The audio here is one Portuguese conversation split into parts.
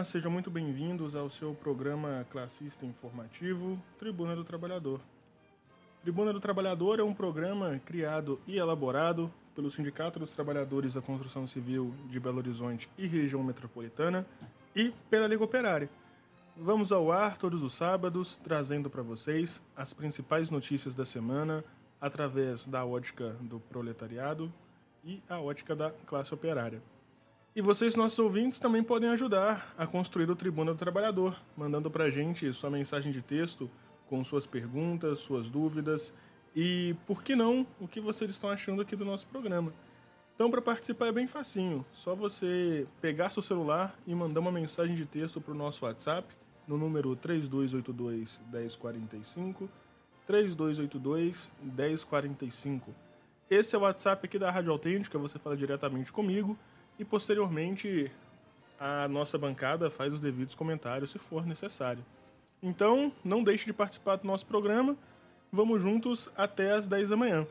Olá, sejam muito bem-vindos ao seu programa classista informativo Tribuna do Trabalhador. Tribuna do Trabalhador é um programa criado e elaborado pelo Sindicato dos Trabalhadores da Construção Civil de Belo Horizonte e região metropolitana e pela Liga Operária. Vamos ao ar todos os sábados, trazendo para vocês as principais notícias da semana através da ótica do proletariado e a ótica da classe operária. E vocês, nossos ouvintes, também podem ajudar a construir o Tribuna do Trabalhador, mandando para a gente sua mensagem de texto com suas perguntas, suas dúvidas e, por que não, o que vocês estão achando aqui do nosso programa. Então, para participar é bem facinho, só você pegar seu celular e mandar uma mensagem de texto para o nosso WhatsApp no número 3282 1045 3282 1045. Esse é o WhatsApp aqui da Rádio Autêntica, você fala diretamente comigo e posteriormente a nossa bancada faz os devidos comentários se for necessário. Então, não deixe de participar do nosso programa. Vamos juntos até às 10 da manhã.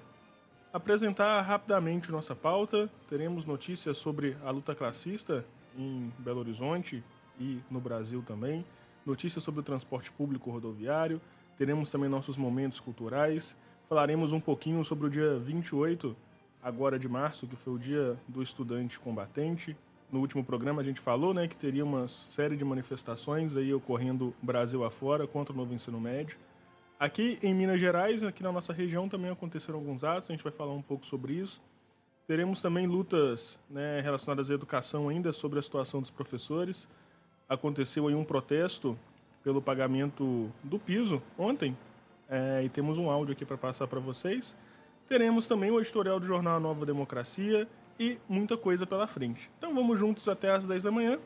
Apresentar rapidamente nossa pauta, teremos notícias sobre a luta classista em Belo Horizonte e no Brasil também, notícias sobre o transporte público rodoviário, teremos também nossos momentos culturais, falaremos um pouquinho sobre o dia 28, agora de março, que foi o dia do estudante combatente. No último programa a gente falou né, que teria uma série de manifestações aí ocorrendo Brasil afora contra o novo ensino médio. Aqui em Minas Gerais, aqui na nossa região, também aconteceram alguns atos, a gente vai falar um pouco sobre isso. Teremos também lutas né, relacionadas à educação ainda sobre a situação dos professores. Aconteceu aí um protesto pelo pagamento do piso ontem, é, e temos um áudio aqui para passar para vocês. Teremos também o editorial do jornal Nova Democracia e muita coisa pela frente. Então vamos juntos até às 10 da manhã.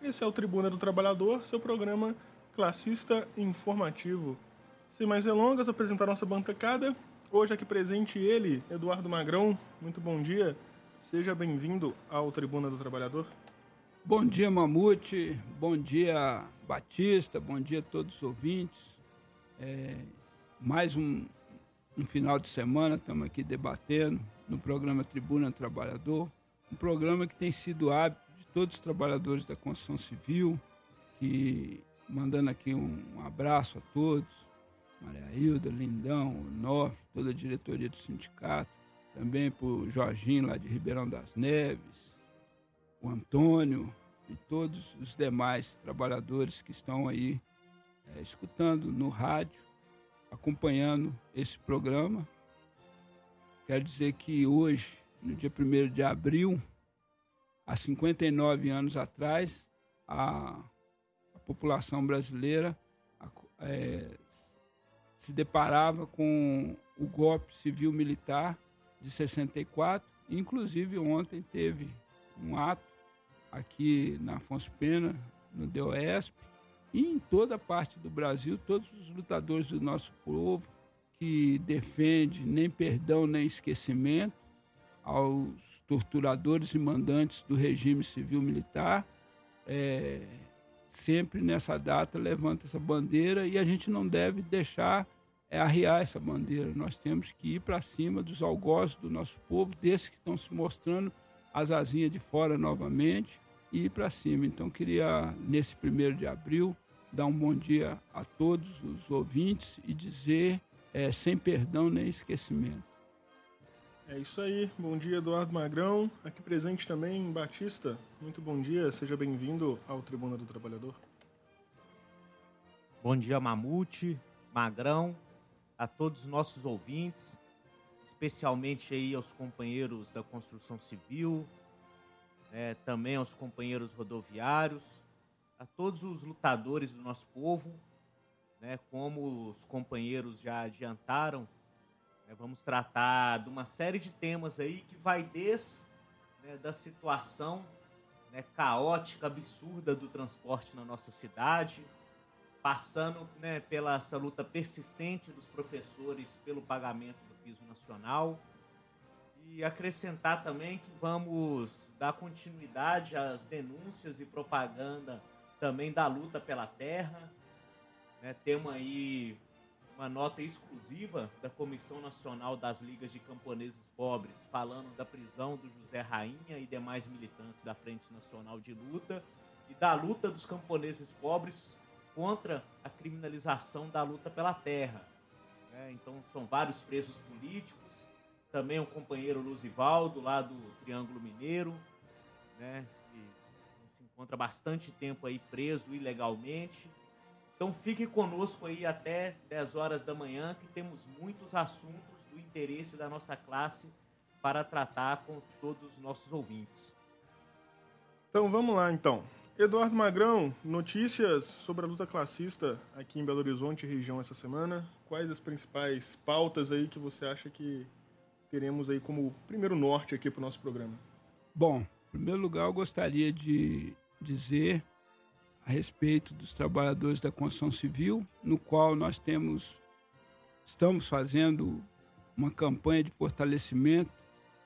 Esse é o Tribuna do Trabalhador, seu programa classista informativo sem mais delongas, apresentar nossa bancada. Hoje aqui presente ele, Eduardo Magrão. Muito bom dia. Seja bem-vindo ao Tribuna do Trabalhador. Bom dia, Mamute. Bom dia, Batista. Bom dia a todos os ouvintes. É, mais um, um final de semana, estamos aqui debatendo no programa Tribuna do Trabalhador. Um programa que tem sido hábito de todos os trabalhadores da construção civil, que mandando aqui um, um abraço a todos, Maria Hilda, Lindão, o Nof, toda a diretoria do sindicato, também para o Jorginho lá de Ribeirão das Neves, o Antônio e todos os demais trabalhadores que estão aí é, escutando no rádio, acompanhando esse programa. Quero dizer que hoje, no dia 1 de abril, há 59 anos atrás, a, a população brasileira é, se deparava com o golpe civil-militar de 64. Inclusive, ontem teve um ato aqui na Afonso Pena, no DOESP, e em toda parte do Brasil, todos os lutadores do nosso povo que defende nem perdão nem esquecimento aos torturadores e mandantes do regime civil-militar, é, sempre nessa data levanta essa bandeira e a gente não deve deixar é, arriar essa bandeira. Nós temos que ir para cima dos algozes do nosso povo, desses que estão se mostrando as asinhas de fora novamente, e ir para cima. Então, queria, nesse primeiro de abril, dar um bom dia a todos os ouvintes e dizer é, sem perdão nem esquecimento. É isso aí. Bom dia, Eduardo Magrão. Aqui presente também, Batista. Muito bom dia. Seja bem-vindo ao Tribuna do Trabalhador. Bom dia, Mamute, Magrão, a todos os nossos ouvintes, especialmente aí aos companheiros da construção civil, né, também aos companheiros rodoviários, a todos os lutadores do nosso povo, né, como os companheiros já adiantaram, né, vamos tratar de uma série de temas aí que vai desde né, da situação né, caótica, absurda do transporte na nossa cidade, passando né, pela essa luta persistente dos professores pelo pagamento do piso nacional. E acrescentar também que vamos dar continuidade às denúncias e propaganda também da luta pela terra. Né, temos aí uma nota exclusiva da Comissão Nacional das Ligas de Camponeses Pobres, falando da prisão do José Rainha e demais militantes da Frente Nacional de Luta. e da luta dos camponeses pobres contra a criminalização da luta pela terra. Né? Então, são vários presos políticos, também o companheiro Luzivaldo, lá do Triângulo Mineiro, né? Encontra bastante tempo aí preso ilegalmente. Então, fique conosco aí até 10 horas da manhã, que temos muitos assuntos do interesse da nossa classe para tratar com todos os nossos ouvintes. Então vamos lá então. Eduardo Magrão, notícias sobre a luta classista aqui em Belo Horizonte região essa semana. Quais as principais pautas aí que você acha que teremos aí como primeiro norte aqui para o nosso programa? Bom, em primeiro lugar eu gostaria de dizer a respeito dos trabalhadores da construção civil, no qual nós temos estamos fazendo uma campanha de fortalecimento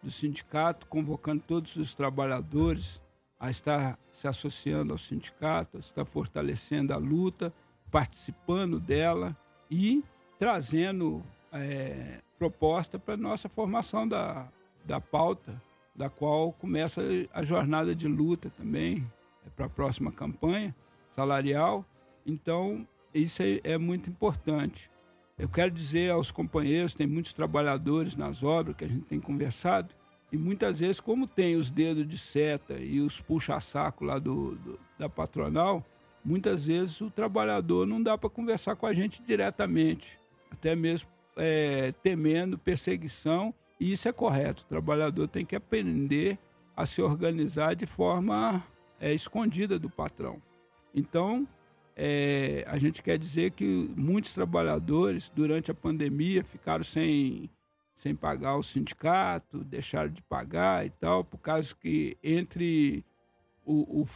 do sindicato, convocando todos os trabalhadores a estar se associando ao sindicato, a estar fortalecendo a luta, participando dela e trazendo é, proposta para nossa formação da, da pauta, da qual começa a jornada de luta também para a próxima campanha salarial. Então, isso é, é muito importante. Eu quero dizer aos companheiros, tem muitos trabalhadores nas obras que a gente tem conversado, e muitas vezes, como tem os dedos de seta e os puxa-saco lá do, do, da patronal, muitas vezes o trabalhador não dá para conversar com a gente diretamente, até mesmo é, temendo perseguição, e isso é correto. O trabalhador tem que aprender a se organizar de forma é, escondida do patrão. Então, é, a gente quer dizer que muitos trabalhadores, durante a pandemia, ficaram sem sem pagar o sindicato, deixaram de pagar e tal, por causa que entre o, o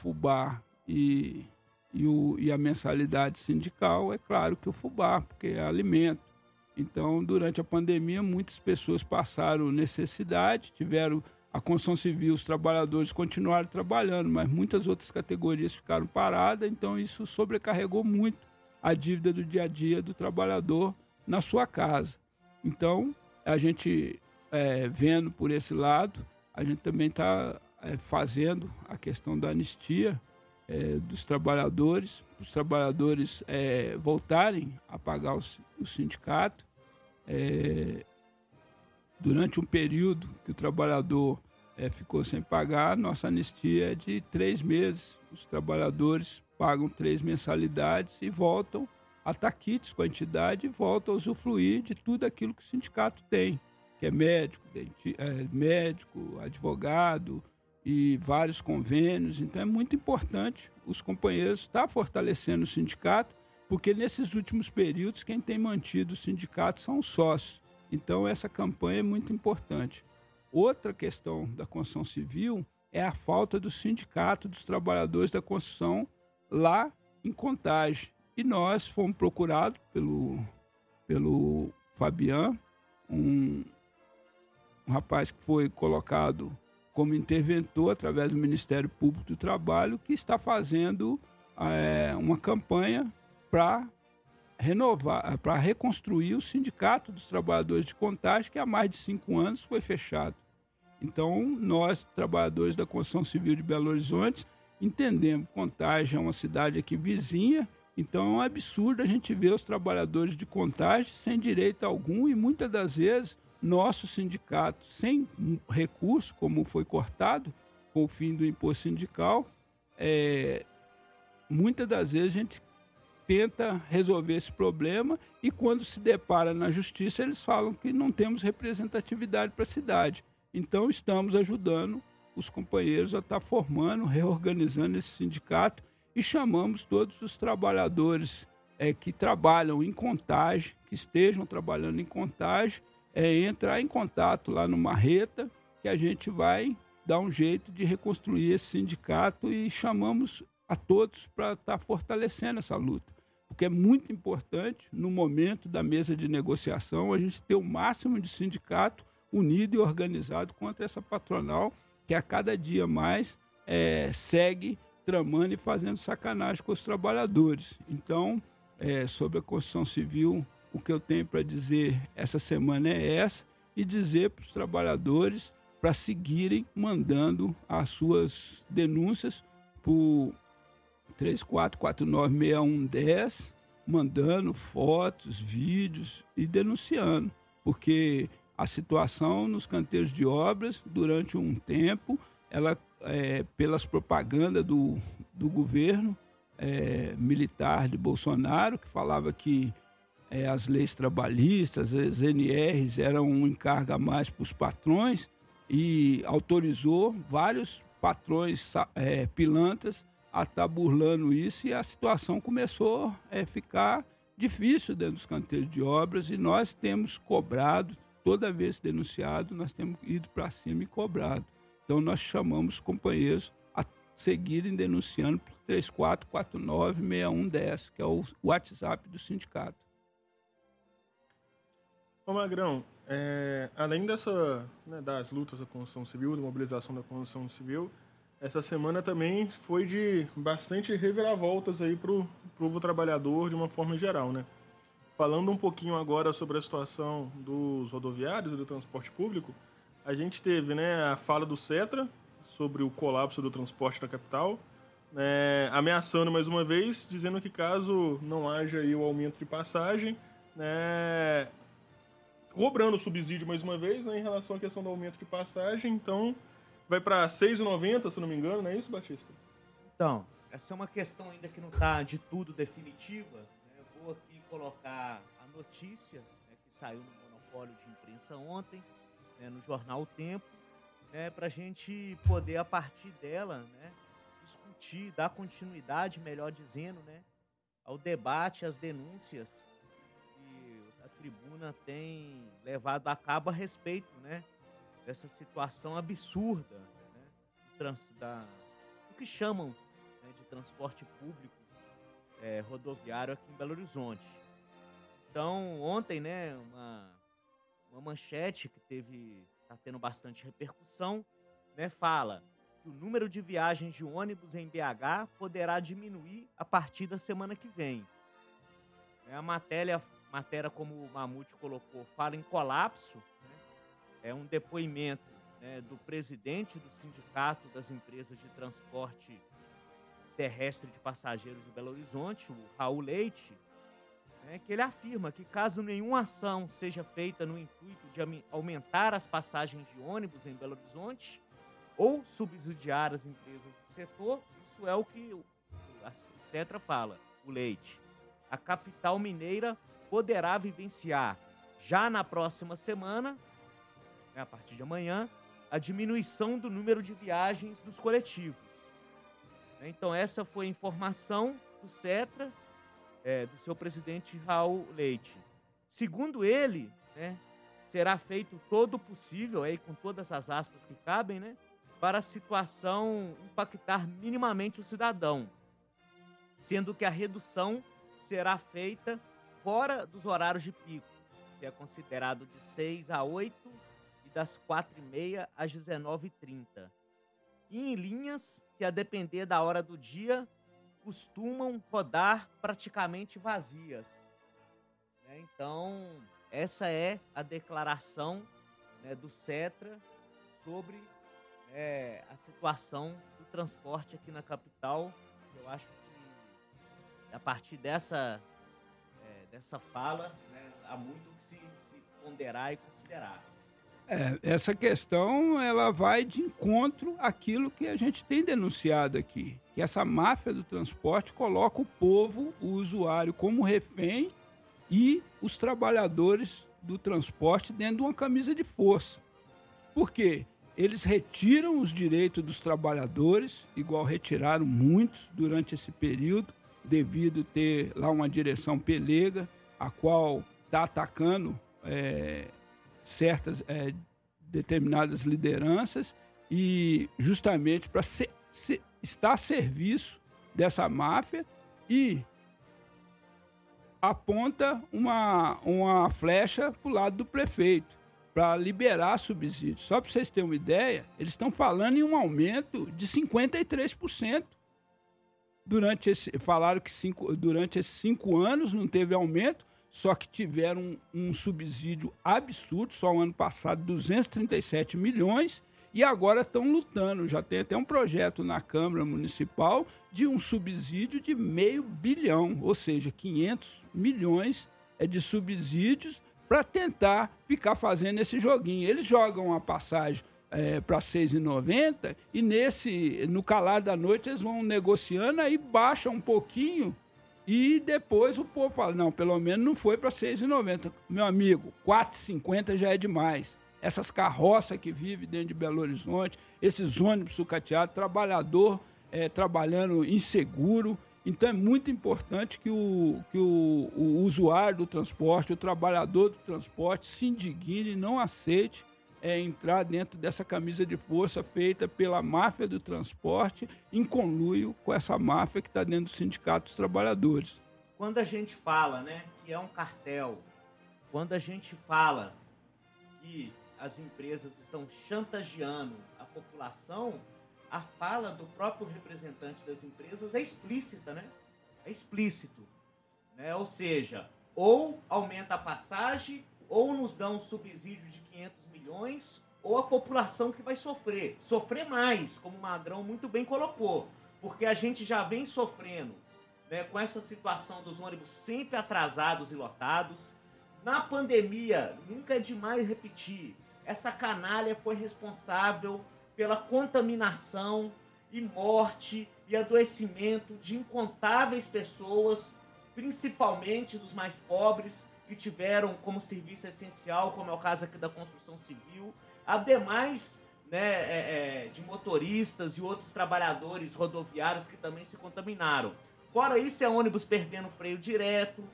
e, e, o, e a mensalidade sindical, é claro que o FUBAR, porque é alimento. Então, durante a pandemia, muitas pessoas passaram necessidade, tiveram a construção civil, os trabalhadores continuaram trabalhando, mas muitas outras categorias ficaram paradas, então isso sobrecarregou muito a dívida do dia a dia do trabalhador na sua casa. Então, a gente é, vendo por esse lado, a gente também está é, fazendo a questão da anistia é, dos trabalhadores, os trabalhadores é, voltarem a pagar o, o sindicato. É, durante um período que o trabalhador é, ficou sem pagar, nossa anistia é de três meses. Os trabalhadores pagam três mensalidades e voltam a taquites com a entidade e volta a usufruir de tudo aquilo que o sindicato tem, que é médico, denti, é, médico, advogado e vários convênios. Então é muito importante os companheiros estar fortalecendo o sindicato, porque nesses últimos períodos quem tem mantido o sindicato são os sócios. Então essa campanha é muito importante. Outra questão da construção civil é a falta do sindicato dos trabalhadores da construção lá em Contagem. E nós fomos procurados pelo, pelo Fabian, um, um rapaz que foi colocado como interventor através do Ministério Público do Trabalho, que está fazendo é, uma campanha para renovar, para reconstruir o Sindicato dos Trabalhadores de Contagem, que há mais de cinco anos foi fechado. Então, nós, trabalhadores da Construção Civil de Belo Horizonte, entendemos que Contagem é uma cidade aqui vizinha, então é um absurdo a gente ver os trabalhadores de contagem sem direito algum e muitas das vezes nosso sindicato sem recurso, como foi cortado com o fim do imposto sindical, é, muitas das vezes a gente tenta resolver esse problema e quando se depara na justiça eles falam que não temos representatividade para a cidade. Então estamos ajudando os companheiros a estar formando, reorganizando esse sindicato e chamamos todos os trabalhadores é, que trabalham em contagem, que estejam trabalhando em contagem, é, entrar em contato lá no Marreta, que a gente vai dar um jeito de reconstruir esse sindicato e chamamos a todos para estar tá fortalecendo essa luta. Porque é muito importante, no momento da mesa de negociação, a gente ter o máximo de sindicato unido e organizado contra essa patronal que a cada dia mais é, segue tramando e fazendo sacanagem com os trabalhadores. Então, é, sobre a construção civil, o que eu tenho para dizer essa semana é essa e dizer para os trabalhadores para seguirem mandando as suas denúncias por 34496110, mandando fotos, vídeos e denunciando, porque a situação nos canteiros de obras, durante um tempo, ela, é, pelas propagandas do, do governo é, militar de Bolsonaro, que falava que é, as leis trabalhistas, as NRs, eram um encargo a mais para os patrões, e autorizou vários patrões é, pilantras a estar tá burlando isso e a situação começou a é, ficar difícil dentro dos canteiros de obras e nós temos cobrado, toda vez denunciado, nós temos ido para cima e cobrado. Então nós chamamos companheiros a seguirem denunciando por 3449-6110, que é o WhatsApp do sindicato. Ô Magrão, é, além dessa, né, das lutas da construção civil, da mobilização da construção civil, essa semana também foi de bastante reviravoltas aí para o povo trabalhador de uma forma geral, né? Falando um pouquinho agora sobre a situação dos rodoviários e do transporte público, a gente teve né, a fala do Cetra sobre o colapso do transporte na capital, né, ameaçando mais uma vez, dizendo que caso não haja aí o aumento de passagem, né, cobrando subsídio mais uma vez né, em relação à questão do aumento de passagem, então vai para 6,90, se não me engano, não é isso, Batista? Então, essa é uma questão ainda que não está de tudo definitiva. Né? Eu vou aqui colocar a notícia né, que saiu no monopólio de imprensa ontem, né, no jornal o Tempo, né, para a gente poder, a partir dela, né, discutir, dar continuidade, melhor dizendo, né, ao debate, às denúncias que a tribuna tem levado a cabo a respeito né, dessa situação absurda né, do, trans, da, do que chamam né, de transporte público é, rodoviário aqui em Belo Horizonte. Então, ontem, né, uma, uma manchete que teve, está tendo bastante repercussão, né, fala que o número de viagens de ônibus em BH poderá diminuir a partir da semana que vem. É a matéria, matéria como o Mamute colocou, fala em colapso, é um depoimento né, do presidente do Sindicato das Empresas de Transporte Terrestre de Passageiros de Belo Horizonte, o Raul Leite, né, que ele afirma que caso nenhuma ação seja feita no intuito de aumentar as passagens de ônibus em Belo Horizonte ou subsidiar as empresas do setor, isso é o que a Cetra fala, o Leite. A capital mineira poderá vivenciar já na próxima semana né, a partir de amanhã, a diminuição do número de viagens dos coletivos. Então, essa foi a informação do CETRA, é, do seu presidente Raul Leite. Segundo ele, né, será feito todo o possível, aí, com todas as aspas que cabem, né, para a situação impactar minimamente o cidadão, sendo que a redução será feita fora dos horários de pico, que é considerado de 6 a 8 das 4h30 às 19h30. E em linhas que, a depender da hora do dia, costumam rodar praticamente vazias. Né? Então, essa é a declaração né, do CETRA sobre é, a situação do transporte aqui na capital. Eu acho que a partir dessa, é, dessa fala né, há muito que se, se ponderar e considerar. É, essa questão ela vai de encontro àquilo que a gente tem denunciado aqui, que essa máfia do transporte coloca o povo, o usuário, como refém e os trabalhadores do transporte dentro de uma camisa de força. Por quê? Eles retiram os direitos dos trabalhadores, igual retiraram muitos durante esse período, devido ter lá uma direção pelega, a qual está atacando é, certas é, determinadas lideranças e justamente para estar a serviço dessa máfia e aponta uma, uma flecha para o lado do prefeito para liberar subsídios. Só para vocês terem uma ideia, eles estão falando em um aumento de 53%. Durante esse, falaram que cinco, durante esses cinco anos não teve aumento, só que tiveram um, subsídio absurdo, só o ano passado, 237 milhões, e agora estão lutando. Já tem até um projeto na Câmara Municipal de um subsídio de meio bilhão, ou seja, 500 milhões é de subsídios para tentar ficar fazendo esse joguinho. Eles jogam a passagem é, para R$ 6,90 e nesse, no calar da noite eles vão negociando, aí baixa um pouquinho e depois o povo fala, não, pelo menos não foi para R$ 6,90. Meu amigo, R$ 4,50 já é demais. Essas carroças que vivem dentro de Belo Horizonte, esses ônibus sucateados, trabalhador é, trabalhando inseguro. Então é muito importante que, o, que o, o usuário do transporte, o trabalhador do transporte se indigne não aceite é, entrar dentro dessa camisa de força feita pela máfia do transporte em conluio com essa máfia que está dentro do sindicato dos trabalhadores. Quando a gente fala né, que é um cartel, quando a gente fala que as empresas estão chantageando a população, a fala do próprio representante das empresas é explícita, né? É explícito. Né? Ou seja, ou aumenta a passagem, ou nos dá um subsídio de 500 milhões, ou a população que vai sofrer. Sofrer mais, como o Magrão muito bem colocou. Porque a gente já vem sofrendo né, com essa situação dos ônibus sempre atrasados e lotados. Na pandemia, nunca é demais repetir, essa canalha foi responsável pela contaminação e morte e adoecimento de incontáveis pessoas, principalmente dos mais pobres, que tiveram como serviço essencial, como é o caso aqui da construção civil, ademais né, é, é, de motoristas e outros trabalhadores rodoviários que também se contaminaram. Fora isso, é ônibus perdendo freio direto,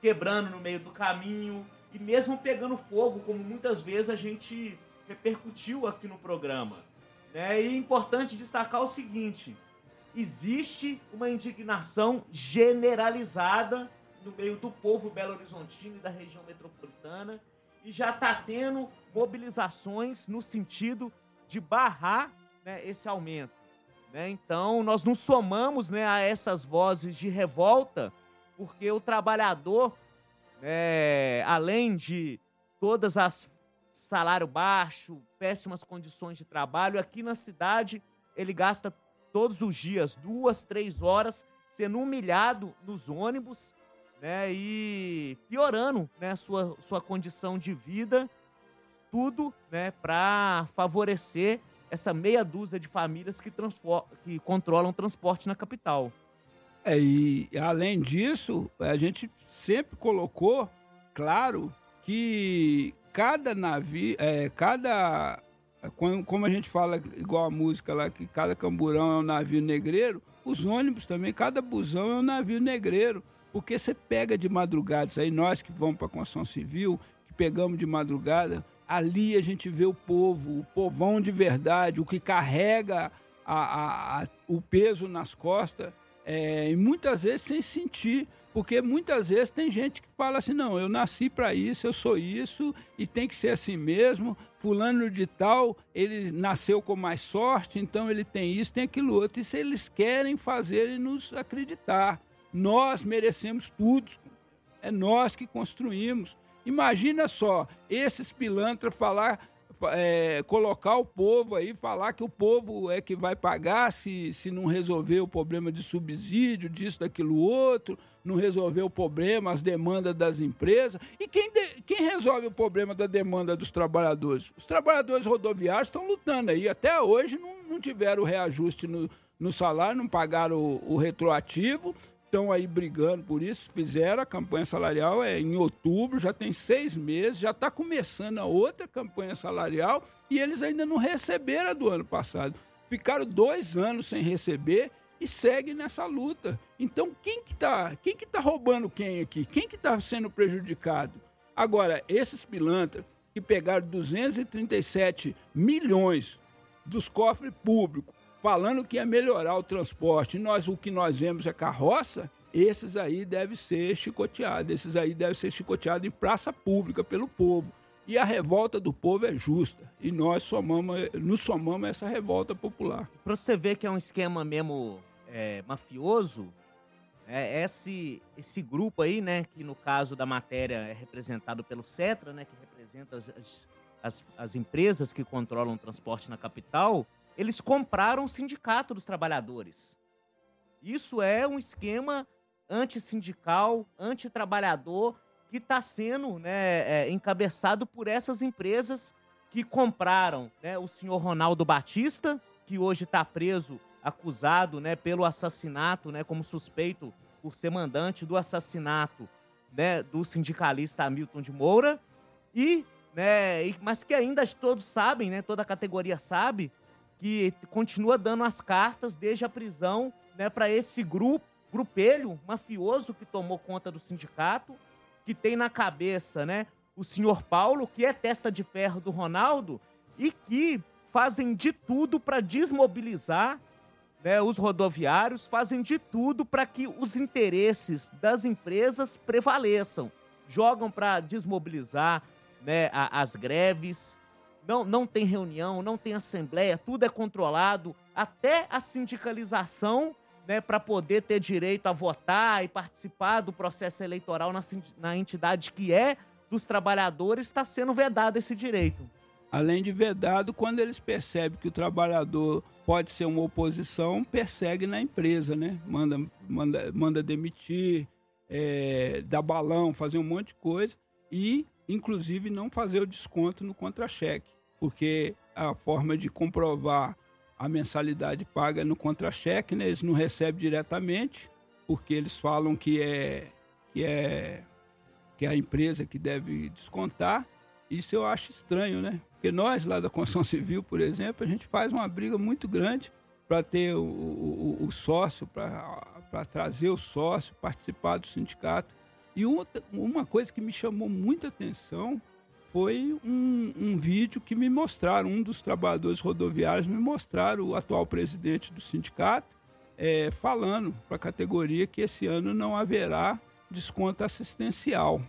quebrando no meio do caminho e mesmo pegando fogo, como muitas vezes a gente repercutiu aqui no programa. Né? E é importante destacar o seguinte: existe uma indignação generalizada no meio do povo belo-horizontino e da região metropolitana e já está tendo mobilizações no sentido de barrar né, esse aumento. Né? Então, nós nos somamos né, a essas vozes de revolta, porque o trabalhador, né, além de todas as salário baixo, péssimas condições de trabalho. Aqui na cidade, ele gasta todos os dias duas, três horas sendo humilhado nos ônibus, né? E piorando, né? Sua, sua condição de vida, tudo, né? Para favorecer essa meia dúzia de famílias que, que controlam transporte na capital. É, e além disso, a gente sempre colocou claro que cada navio, é, cada. Como a gente fala, igual a música lá, que cada camburão é um navio negreiro, os ônibus também, cada busão é um navio negreiro. Porque você pega de madrugada, isso aí nós que vamos para a construção civil, que pegamos de madrugada, ali a gente vê o povo, o povão de verdade, o que carrega a, a, a, o peso nas costas, é, e muitas vezes sem sentir. Porque muitas vezes tem gente que fala assim: não, eu nasci para isso, eu sou isso e tem que ser assim mesmo. Fulano de tal, ele nasceu com mais sorte, então ele tem isso, tem aquilo outro. Isso eles querem fazer e nos acreditar. Nós merecemos tudo. É nós que construímos. Imagina só, esses pilantras falar é, colocar o povo aí, falar que o povo é que vai pagar se, se não resolver o problema de subsídio, disso, daquilo outro, não resolver o problema, as demandas das empresas. E quem, de, quem resolve o problema da demanda dos trabalhadores? Os trabalhadores rodoviários estão lutando aí. Até hoje não, não tiveram reajuste no, no salário, não pagaram o, o retroativo estão aí brigando por isso, fizeram a campanha salarial é em outubro, já tem seis meses, já está começando a outra campanha salarial e eles ainda não receberam a do ano passado. Ficaram dois anos sem receber e segue nessa luta. Então quem que está quem que tá roubando quem aqui? Quem que está sendo prejudicado? Agora, esses pilantras que pegaram 237 milhões dos cofres públicos falando que ia melhorar o transporte, nós o que nós vemos é carroça, esses aí devem ser chicoteados, esses aí devem ser chicoteados em praça pública pelo povo. E a revolta do povo é justa. E nós somamos, nos somamos a essa revolta popular. Para você ver que é um esquema mesmo é, mafioso, é, esse, esse grupo aí, né, que no caso da matéria é representado pelo CETRA, né, que representa as, as, as empresas que controlam o transporte na capital, eles compraram o sindicato dos trabalhadores. Isso é um esquema antissindical, antitrabalhador, que está sendo né, é, encabeçado por essas empresas que compraram né, o senhor Ronaldo Batista, que hoje está preso, acusado né, pelo assassinato, né, como suspeito por ser mandante do assassinato né, do sindicalista Hamilton de Moura, e, né, mas que ainda todos sabem, né, toda a categoria sabe, que continua dando as cartas desde a prisão né, para esse grupo, grupelho mafioso que tomou conta do sindicato, que tem na cabeça né, o senhor Paulo, que é testa de ferro do Ronaldo, e que fazem de tudo para desmobilizar né, os rodoviários, fazem de tudo para que os interesses das empresas prevaleçam. Jogam para desmobilizar né, a, as greves, não, não tem reunião, não tem assembleia, tudo é controlado, até a sindicalização, né, para poder ter direito a votar e participar do processo eleitoral na, na entidade que é dos trabalhadores, está sendo vedado esse direito. Além de vedado, quando eles percebem que o trabalhador pode ser uma oposição, persegue na empresa, né? Manda, manda, manda demitir, é, dar balão, fazer um monte de coisa e, inclusive, não fazer o desconto no contra-cheque porque a forma de comprovar a mensalidade paga no contra-cheque, né, eles não recebem diretamente, porque eles falam que é, que é que é a empresa que deve descontar. Isso eu acho estranho, né? Porque nós lá da construção civil, por exemplo, a gente faz uma briga muito grande para ter o, o, o sócio, para trazer o sócio, participar do sindicato. E uma, uma coisa que me chamou muita atenção foi um, um, vídeo que me mostraram, um dos trabalhadores rodoviários me mostraram o atual presidente do sindicato é, falando para a categoria que esse ano não haverá desconto assistencial.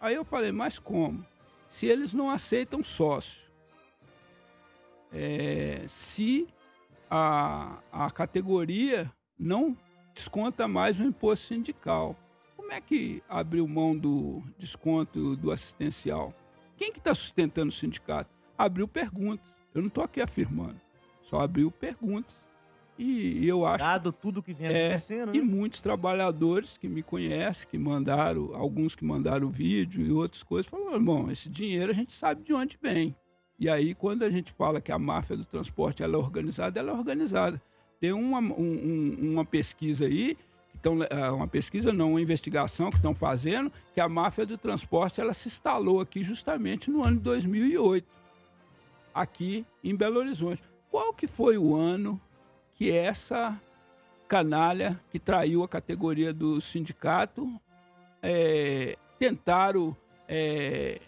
Aí eu falei, mas como? Se eles não aceitam sócio, é, se a, a categoria não desconta mais o imposto sindical, como é que abriu mão do desconto do assistencial? Quem que está sustentando o sindicato? Abriu perguntas. Eu não estou aqui afirmando. Só abriu perguntas. E eu acho. Dado tudo que vem é, acontecendo. Né? E muitos trabalhadores que me conhecem, que mandaram, alguns que mandaram vídeo e outras coisas, falaram: bom, esse dinheiro a gente sabe de onde vem. E aí, quando a gente fala que a máfia do transporte ela é organizada, ela é organizada. Tem uma, um, uma pesquisa aí estão é, uma pesquisa não, uma investigação que estão fazendo que a máfia do transporte ela se instalou aqui justamente no ano de 2008, aqui em Belo Horizonte. Qual que foi o ano que essa canalha que traiu a categoria do sindicato é, tentaram é,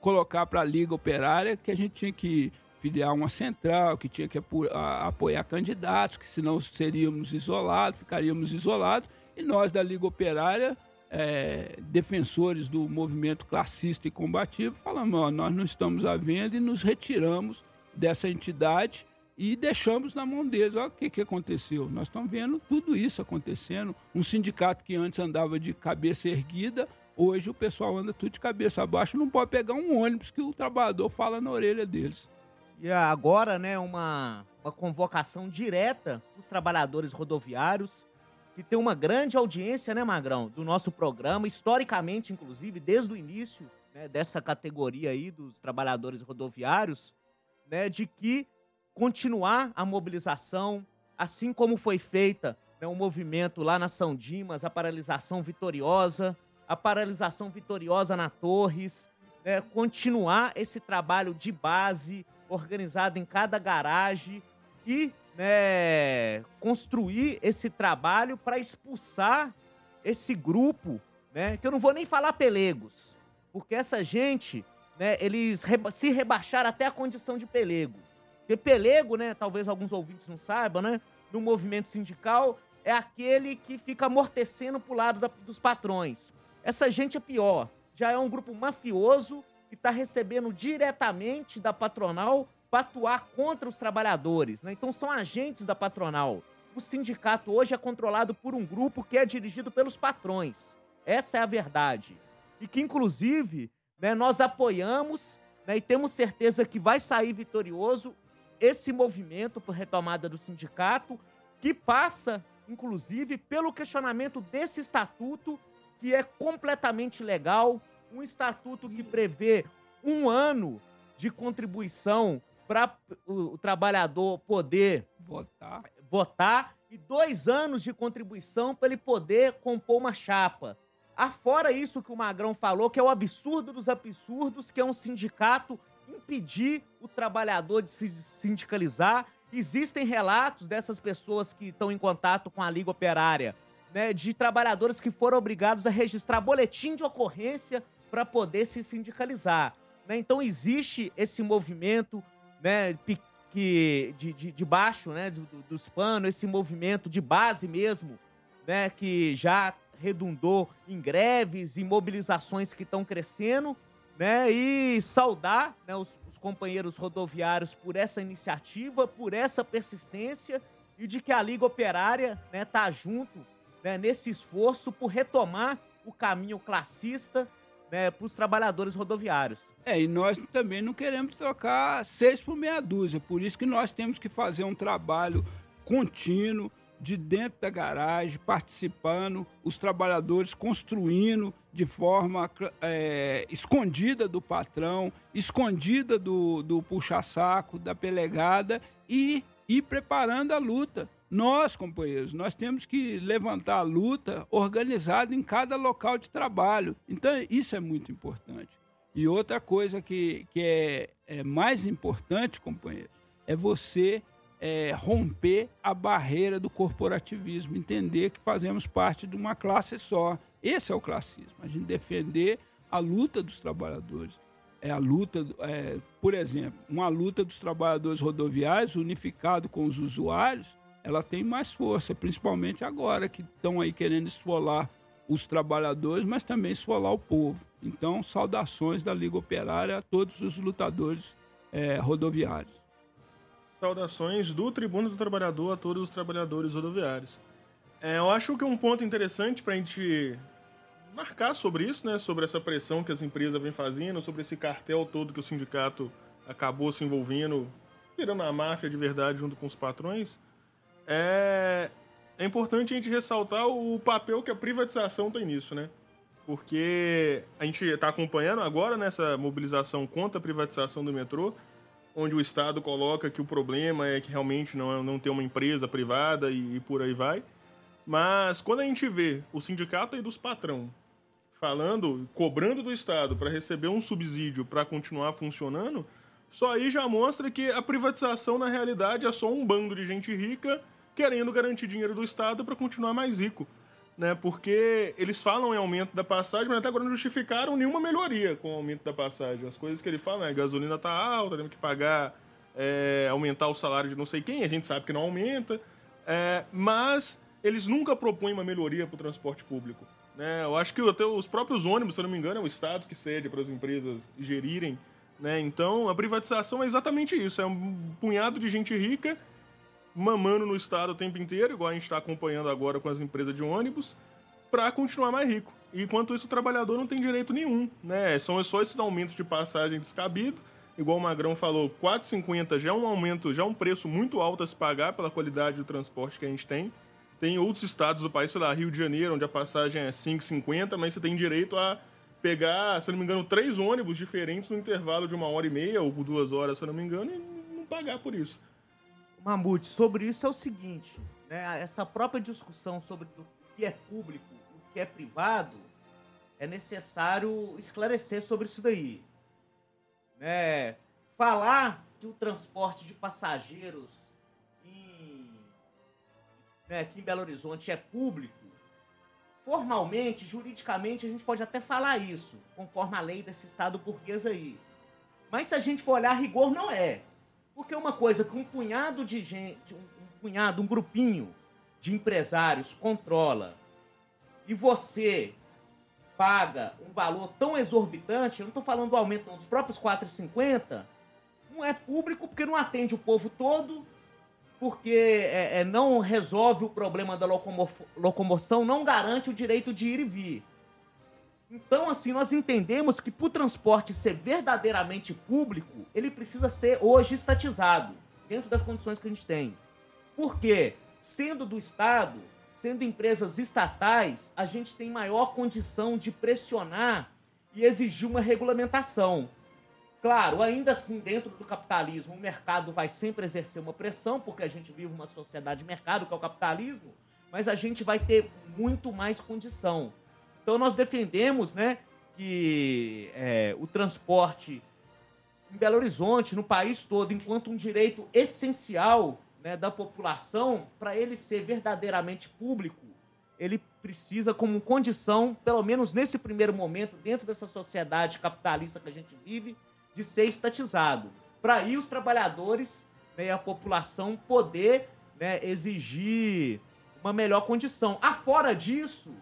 colocar para a Liga Operária que a gente tinha que filiar uma central, que tinha que apoiar candidatos, que senão seríamos isolados, ficaríamos isolados. E nós da Liga Operária, é, defensores do movimento classista e combativo, falamos: ó, nós não estamos à venda e nos retiramos dessa entidade e deixamos na mão deles. Olha o que, que aconteceu. Nós estamos vendo tudo isso acontecendo. Um sindicato que antes andava de cabeça erguida, hoje o pessoal anda tudo de cabeça abaixo, não pode pegar um ônibus que o trabalhador fala na orelha deles. E agora, né, uma, uma convocação direta dos trabalhadores rodoviários, que tem uma grande audiência, né, Magrão, do nosso programa, historicamente, inclusive, desde o início né, dessa categoria aí dos trabalhadores rodoviários, né, de que continuar a mobilização, assim como foi feita né, um movimento lá na São Dimas, a paralisação vitoriosa, a paralisação vitoriosa na Torres, né, continuar esse trabalho de base, organizado em cada garagem e né, construir esse trabalho para expulsar esse grupo, né, que eu não vou nem falar pelegos, porque essa gente, né, eles reba se rebaixaram até a condição de pelego. Porque pelego, né, talvez alguns ouvintes não saibam, né, no movimento sindical é aquele que fica amortecendo pro lado da, dos patrões. Essa gente é pior, já é um grupo mafioso que está recebendo diretamente da patronal para atuar contra os trabalhadores. Né? Então são agentes da patronal. O sindicato hoje é controlado por um grupo que é dirigido pelos patrões. Essa é a verdade. E que, inclusive, né, nós apoiamos né, e temos certeza que vai sair vitorioso esse movimento por retomada do sindicato, que passa, inclusive, pelo questionamento desse estatuto, que é completamente legal, um estatuto que prevê um ano de contribuição para o, trabalhador poder votar. votar e dois anos de contribuição para ele poder compor uma chapa. Afora isso que o Magrão falou, que é o absurdo dos absurdos, que é um sindicato impedir o trabalhador de se sindicalizar. Existem relatos dessas pessoas que estão em contato com a Liga Operária, né, de trabalhadores que foram obrigados a registrar boletim de ocorrência para poder se sindicalizar. Né? Então existe esse movimento né, que, de, de, de baixo, né, do, dos panos, esse movimento de base mesmo, né, que já redundou em greves e mobilizações que estão crescendo, né? E saudar né, os, os, companheiros rodoviários por essa iniciativa, por essa persistência e de que a Liga Operária né, tá junto né, nesse esforço por retomar o caminho classista né, para os trabalhadores rodoviários. É, e nós também não queremos trocar seis por meia dúzia, por isso que nós temos que fazer um trabalho contínuo, de dentro da garagem, participando, os trabalhadores construindo de forma é, escondida do patrão, escondida do, do puxa-saco, da pelegada e ir preparando a luta. Nós, companheiros, nós temos que levantar a luta organizada em cada local de trabalho. Então, isso é muito importante. E outra coisa que, que é, é mais importante, companheiros, é você é, romper a barreira do corporativismo, entender que fazemos parte de uma classe só. Esse é o classismo, a gente defender a luta dos trabalhadores. É a luta, é, por exemplo, uma luta dos trabalhadores rodoviários unificado com os usuários, ela tem mais força, principalmente agora que estão aí querendo esfolar os trabalhadores, mas também esfolar o povo. Então, saudações da Liga Operária a todos os lutadores é, rodoviários. Saudações do Tribuno do Trabalhador a todos os trabalhadores rodoviários. É, eu acho que um ponto interessante para a gente marcar sobre isso, né, sobre essa pressão que as empresas vêm fazendo, sobre esse cartel todo que o sindicato acabou se envolvendo, virando a máfia de verdade junto com os patrões, é, é importante a gente ressaltar o papel que a privatização tem nisso, né? Porque a gente está acompanhando agora nessa mobilização contra a privatização do metrô, onde o Estado coloca que o problema é que realmente não, não tem uma empresa privada e, e por aí vai. Mas quando a gente vê o sindicato aí dos patrão falando, cobrando do Estado para receber um subsídio para continuar funcionando, só aí já mostra que a privatização na realidade é só um bando de gente rica querendo garantir dinheiro do Estado para continuar mais rico né? Porque eles falam em aumento da passagem, mas até agora não justificaram nenhuma melhoria com o aumento da passagem. As coisas que ele fala? A gasolina tá alta, temos que pagar, é, aumentar o salário de não sei quem, a gente sabe que não aumenta. É, mas eles nunca propõem uma melhoria para o transporte público. Né? Eu acho que até os próprios ônibus, se eu não me engano, é o Estado que cede para as empresas gerirem. Né? Então, a privatização é exatamente isso. É um punhado de gente rica mamando no Estado o tempo inteiro, igual a gente está acompanhando agora com as empresas de ônibus, para continuar mais rico. E enquanto isso, o trabalhador não tem direito nenhum, né? São só esses aumentos de passagem descabido. Igual o Magrão falou, 4,50 já é um aumento, já é um preço muito alto a se pagar pela qualidade do transporte que a gente tem. Tem outros estados do país, sei lá, Rio de Janeiro, onde a passagem é 5,50, mas você tem direito a pegar, se não me engano, três ônibus diferentes no intervalo de uma hora e meia ou duas horas, se não me engano, e não pagar por isso. Mamute, sobre isso é o seguinte, né? Essa própria discussão sobre o que é público, o que é privado, é necessário esclarecer sobre isso daí. Né? Falar que o transporte de passageiros em, né, aqui em Belo Horizonte é público, formalmente, juridicamente, a gente pode até falar isso, conforme a lei desse estado burguês aí. Mas se a gente for olhar, rigor não é. Porque uma coisa que um punhado de gente, um, um punhado, um grupinho de empresários controla e você paga um valor tão exorbitante, eu não estou falando do aumento dos próprios 4,50, não é público porque não atende o povo todo, porque é, é, não resolve o problema da locomo locomoção, não garante o direito de ir e vir. Então, assim, nós entendemos que para o transporte ser verdadeiramente público, ele precisa ser hoje estatizado, dentro das condições que a gente tem. Por quê? Sendo do Estado, sendo empresas estatais, a gente tem maior condição de pressionar e exigir uma regulamentação. Claro, ainda assim, dentro do capitalismo, o mercado vai sempre exercer uma pressão, porque a gente vive uma sociedade de mercado, que é o capitalismo, mas a gente vai ter muito mais condição. Então, nós defendemos né, que é, o transporte em Belo Horizonte, no país todo, enquanto um direito essencial né, da população, para ele ser verdadeiramente público, ele precisa, como condição, pelo menos nesse primeiro momento, dentro dessa sociedade capitalista que a gente vive, de ser estatizado. Para aí os trabalhadores né, e a população poder né, exigir uma melhor condição. Afora disso,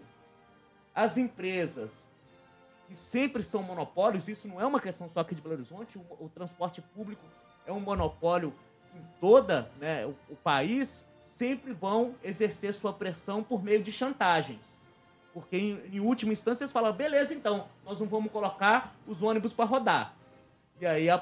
as empresas que sempre são monopólios, isso não é uma questão só aqui de Belo Horizonte, o, o transporte público é um monopólio em toda né, o, o país, sempre vão exercer sua pressão por meio de chantagens. Porque, em, em última instância, eles falam: beleza, então, nós não vamos colocar os ônibus para rodar. E aí a,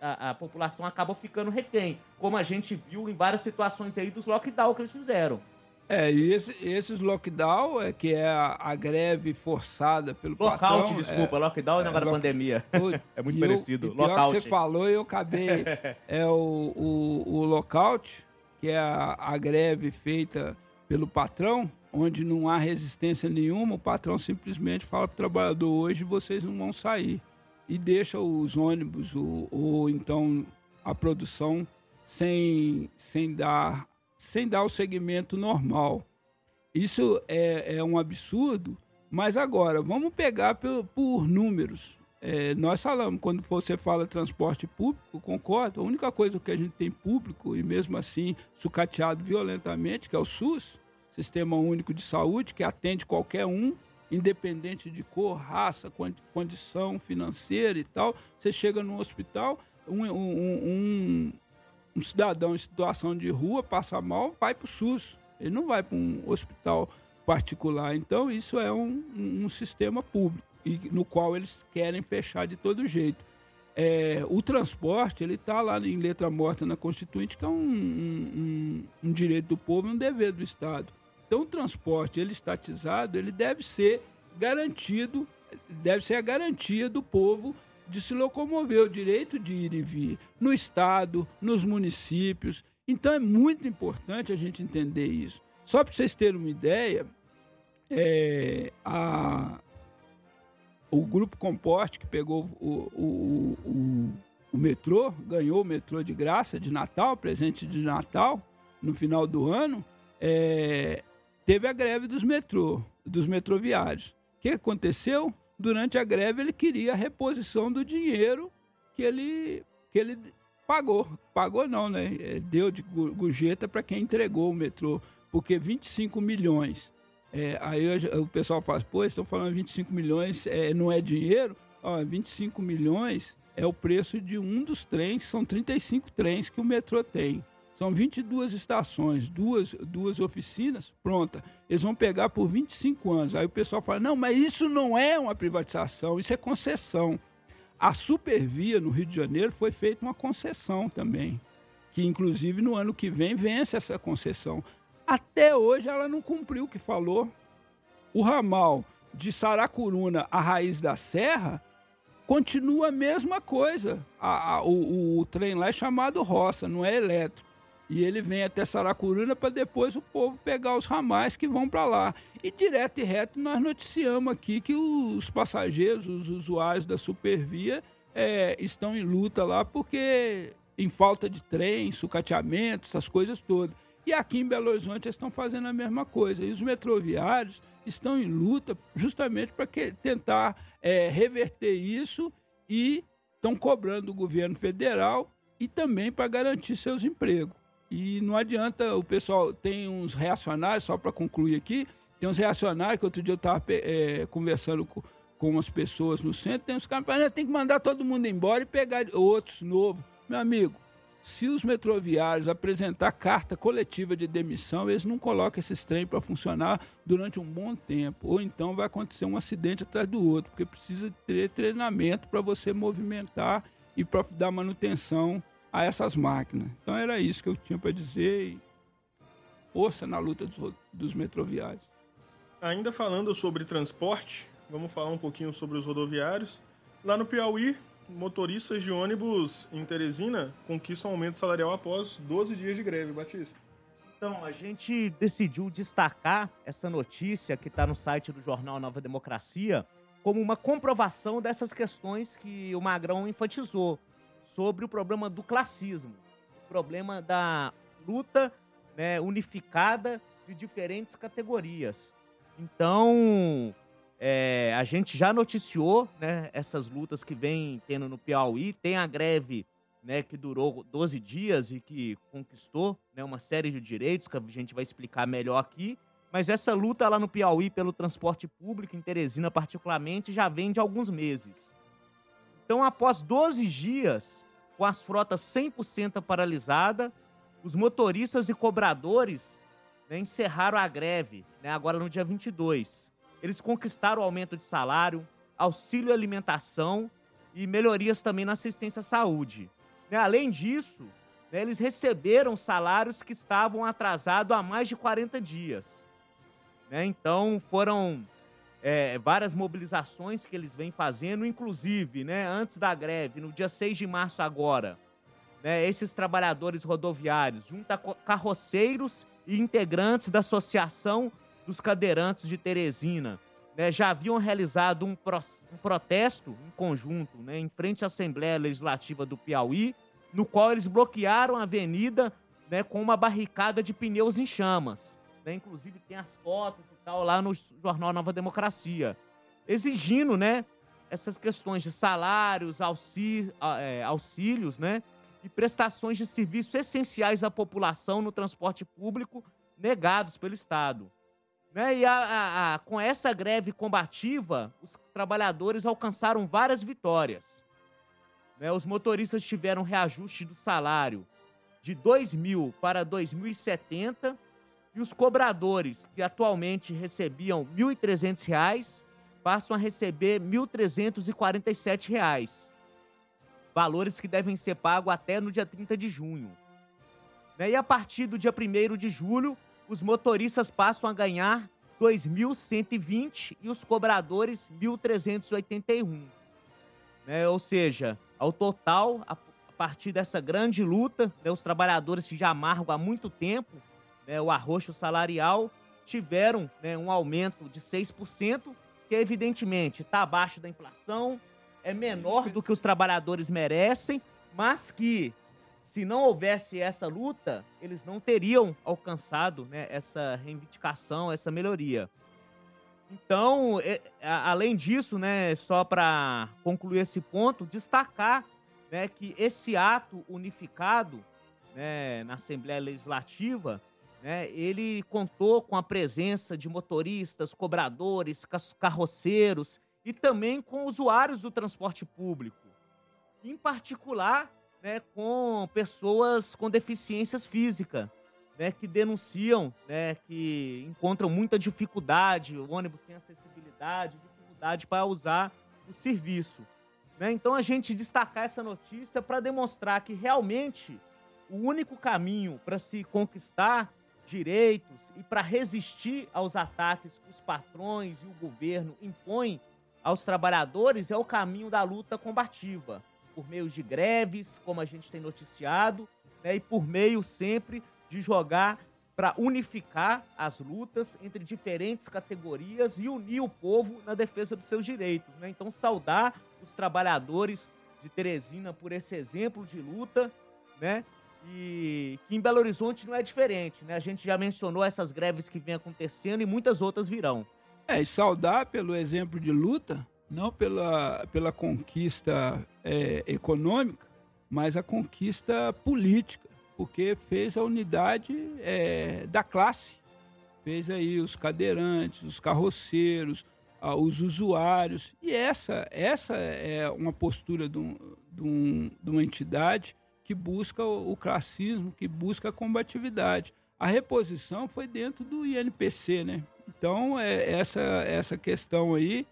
a, a, população acaba ficando refém, como a gente viu em várias situações aí dos lockdown que eles fizeram. É, e esse, esses lockdown, é, que é a, a greve forçada pelo Lockout, patrão... desculpa, é, lockdown é, agora lock, pandemia. O, é muito parecido. O, pior que você falou, eu acabei... é o, o, o lockout, que é a, a greve feita pelo patrão, onde não há resistência nenhuma, o patrão simplesmente fala para o trabalhador, hoje vocês não vão sair. E deixa os ônibus ou, ou então a produção sem, sem, dar, sem dar o segmento normal. Isso é, é um absurdo, mas agora, vamos pegar por, por números. É, nós falamos, quando você fala transporte público, concordo, a única coisa que a gente tem público, e mesmo assim sucateado violentamente, que é o SUS, Sistema Único de Saúde, que atende qualquer um, independente de cor, raça, condição financeira e tal. Você chega no hospital, um, um, um, cidadão em situação de rua passa mal, vai para o SUS. Ele não vai para um hospital particular. Então, isso é um, um sistema público e no qual eles querem fechar de todo jeito. É, o transporte ele está lá em letra morta na Constituinte, que é um, um, um, direito do povo e um dever do Estado. Então, o transporte ele estatizado ele deve ser garantido, deve ser a garantia do povo de se locomover, o direito de ir e vir no Estado, nos municípios. Então, é muito importante a gente entender isso. Só para vocês terem uma ideia, é, a, o Grupo Composte, que pegou o, o, o, o, metrô, ganhou o metrô de graça de Natal, presente de Natal, no final do ano, é, teve a greve dos metrô, dos metroviários. O que aconteceu? Durante a greve, ele queria a reposição do dinheiro que ele, que ele pagou. Pagou não, né? É, deu de gorjeta para quem entregou o metrô, porque 25 milhões é, aí o pessoal fala, pô, estão falando 25 milhões, é, não é dinheiro? Ó, 25 milhões é o preço de um dos trens, são 35 trens que o metrô tem. São 22 estações, duas, duas oficinas, pronta. Eles vão pegar por 25 anos. Aí o pessoal fala: não, mas isso não é uma privatização, isso é concessão. A Supervia no Rio de Janeiro foi feita uma concessão também, que inclusive no ano que vem vence essa concessão. Até hoje ela não cumpriu o que falou. O ramal de Saracuruna à raiz da serra continua a mesma coisa. A, a, o, o, trem lá é chamado roça, não é elétrico. E ele vem até Saracuruna para depois o povo pegar os ramais que vão para lá. E direto e reto nós noticiamos aqui que os passageiros, os usuários da Supervia é, estão em luta lá porque em falta de trem, sucateamento, essas coisas todas. E aqui em Belo Horizonte eles estão fazendo a mesma coisa. E os metroviários estão em luta justamente para tentar é, reverter isso e estão cobrando do governo federal e também para garantir seus empregos. E não adianta, o pessoal tem uns reacionários, só para concluir aqui, tem uns reacionários que outro dia eu estava é, conversando com, com umas pessoas no centro, tem uns caras que tem que mandar todo mundo embora e pegar outros novos. Meu amigo, Se os metroviários apresentar carta coletiva de demissão, eles não colocam esses trem para funcionar durante um bom tempo. Ou então vai acontecer um acidente atrás do outro, porque precisa ter treinamento para você movimentar e para dar manutenção a essas máquinas. Então era isso que eu tinha para dizer. E força na luta dos, dos metroviários. Ainda falando sobre transporte, vamos falar um pouquinho sobre os rodoviários. Lá no Piauí, motoristas de ônibus em Teresina conquistam aumento salarial após 12 dias de greve, Batista. Então, a gente decidiu destacar essa notícia que está no site do jornal Nova Democracia como uma comprovação dessas questões que o Magrão enfatizou sobre o problema do classismo, o problema da luta né, unificada de diferentes categorias. Então, é, a gente já noticiou né, essas lutas que vem tendo no Piauí. Tem a greve né, que durou 12 dias e que conquistou né, uma série de direitos que a gente vai explicar melhor aqui. Mas essa luta lá no Piauí pelo transporte público, em Teresina particularmente, já vem de alguns meses. Então, após 12 dias, com as frotas 100% paralisadas, os motoristas e cobradores né, encerraram a greve, né, agora no dia 22. Eles conquistaram aumento de salário, auxílio alimentação e melhorias também na assistência à saúde. Né? Além disso, né, eles receberam salários que estavam atrasados há mais de 40 dias. Né? Então foram é, várias mobilizações que eles vêm fazendo, inclusive, né, antes da greve, no dia 6 de março agora, né, esses trabalhadores rodoviários, junto a carroceiros e integrantes da Associação dos cadeirantes de Teresina. Né, já haviam realizado um, pro, um protesto em conjunto né, em frente à Assembleia Legislativa do Piauí, no qual eles bloquearam a avenida né, com uma barricada de pneus em chamas. Né, inclusive tem as fotos tal lá no jornal Nova Democracia, exigindo né, essas questões de salários, é, auxílios né, e prestações de serviços essenciais à população no transporte público negados pelo Estado. Né? E a, a, a, com essa greve combativa, os trabalhadores alcançaram várias vitórias. Né? Os motoristas tiveram reajuste do salário de 2 mil para 2.070 e os cobradores, que atualmente recebiam R$ 1.300, passam a receber R$ 1.347. Valores que devem ser pagos até no dia 30 de junho. Né? E a partir do dia 1 de julho, os motoristas passam a ganhar 2.120 e os cobradores 1.381. Né? Ou seja, ao total, a, a partir dessa grande luta, né, os trabalhadores que já amargam há muito tempo né, o arroxo salarial tiveram né, um aumento de 6%, que evidentemente está abaixo da inflação, é menor do que os trabalhadores merecem, mas que se não houvesse essa luta, eles não teriam alcançado né, essa reivindicação, essa melhoria. Então, é, além disso, né, só para concluir esse ponto, destacar né, que esse ato unificado né, na Assembleia Legislativa, né, ele contou com a presença de motoristas, cobradores, carroceiros e também com usuários do transporte público. Em particular, né, com pessoas com deficiências físicas, né, que denunciam né, que encontram muita dificuldade, o ônibus sem acessibilidade, dificuldade para usar o serviço. Né? Então a gente destacar essa notícia para demonstrar que realmente o único caminho para se conquistar direitos e para resistir aos ataques que os patrões e o governo impõem aos trabalhadores é o caminho da luta combativa por meio de greves, como a gente tem noticiado, né, e por meio sempre de jogar para unificar as lutas entre diferentes categorias e unir o povo na defesa dos seus direitos. Né? Então, saudar os trabalhadores de Teresina por esse exemplo de luta, né? E que em Belo Horizonte não é diferente, né? A gente já mencionou essas greves que vêm acontecendo e muitas outras virão. É, e saudar pelo exemplo de luta, não pela, pela conquista é, econômica, mas a conquista política, porque fez a unidade é, da classe. Fez aí os cadeirantes, os carroceiros, os usuários. E essa, essa é uma postura de, um, de, um, de uma entidade que busca o classismo, que busca a combatividade. A reposição foi dentro do INPC, né? Então, é, essa, essa questão aí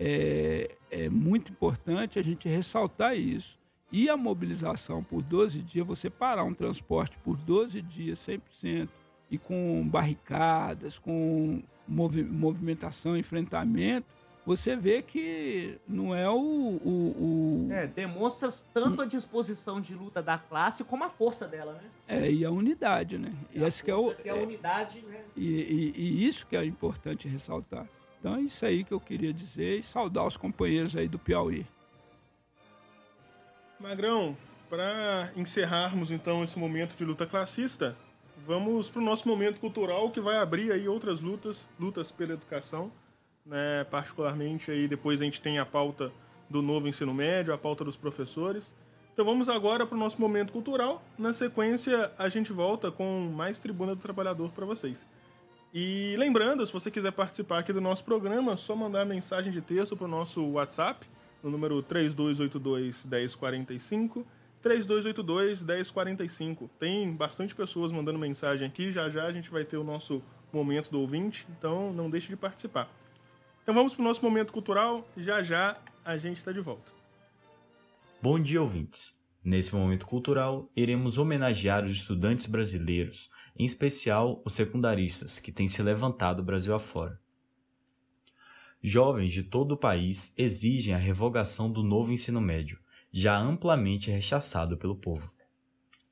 é, é muito importante a gente ressaltar isso. E a mobilização por 12 dias, você parar um transporte por 12 dias, 100%, e com barricadas, com movi movimentação, enfrentamento, você vê que não é o. o, o... É, demonstra tanto a disposição de luta da classe como a força dela, né? É, e a unidade, né? E que é o. Que é a unidade, né? E, e, e, isso que é importante ressaltar. Então é isso aí que eu queria dizer e saudar os companheiros aí do Piauí. Magrão, para encerrarmos então esse momento de luta classista, vamos para o nosso momento cultural que vai abrir aí outras lutas, lutas pela educação, né? Particularmente aí depois a gente tem a pauta do novo ensino médio, a pauta dos professores. Então vamos agora para o nosso momento cultural. Na sequência a gente volta com mais Tribuna do Trabalhador para vocês. E lembrando, se você quiser participar aqui do nosso programa, é só mandar mensagem de texto para o nosso WhatsApp, no número 3282 1045 3282 1045. Tem bastante pessoas mandando mensagem aqui, já já a gente vai ter o nosso momento do ouvinte, então não deixe de participar. Então vamos para o nosso momento cultural, já já a gente está de volta. Bom dia, ouvintes. Nesse momento cultural, iremos homenagear os estudantes brasileiros, em especial os secundaristas, que têm se levantado Brasil afora. Jovens de todo o país exigem a revogação do novo ensino médio, já amplamente rechaçado pelo povo.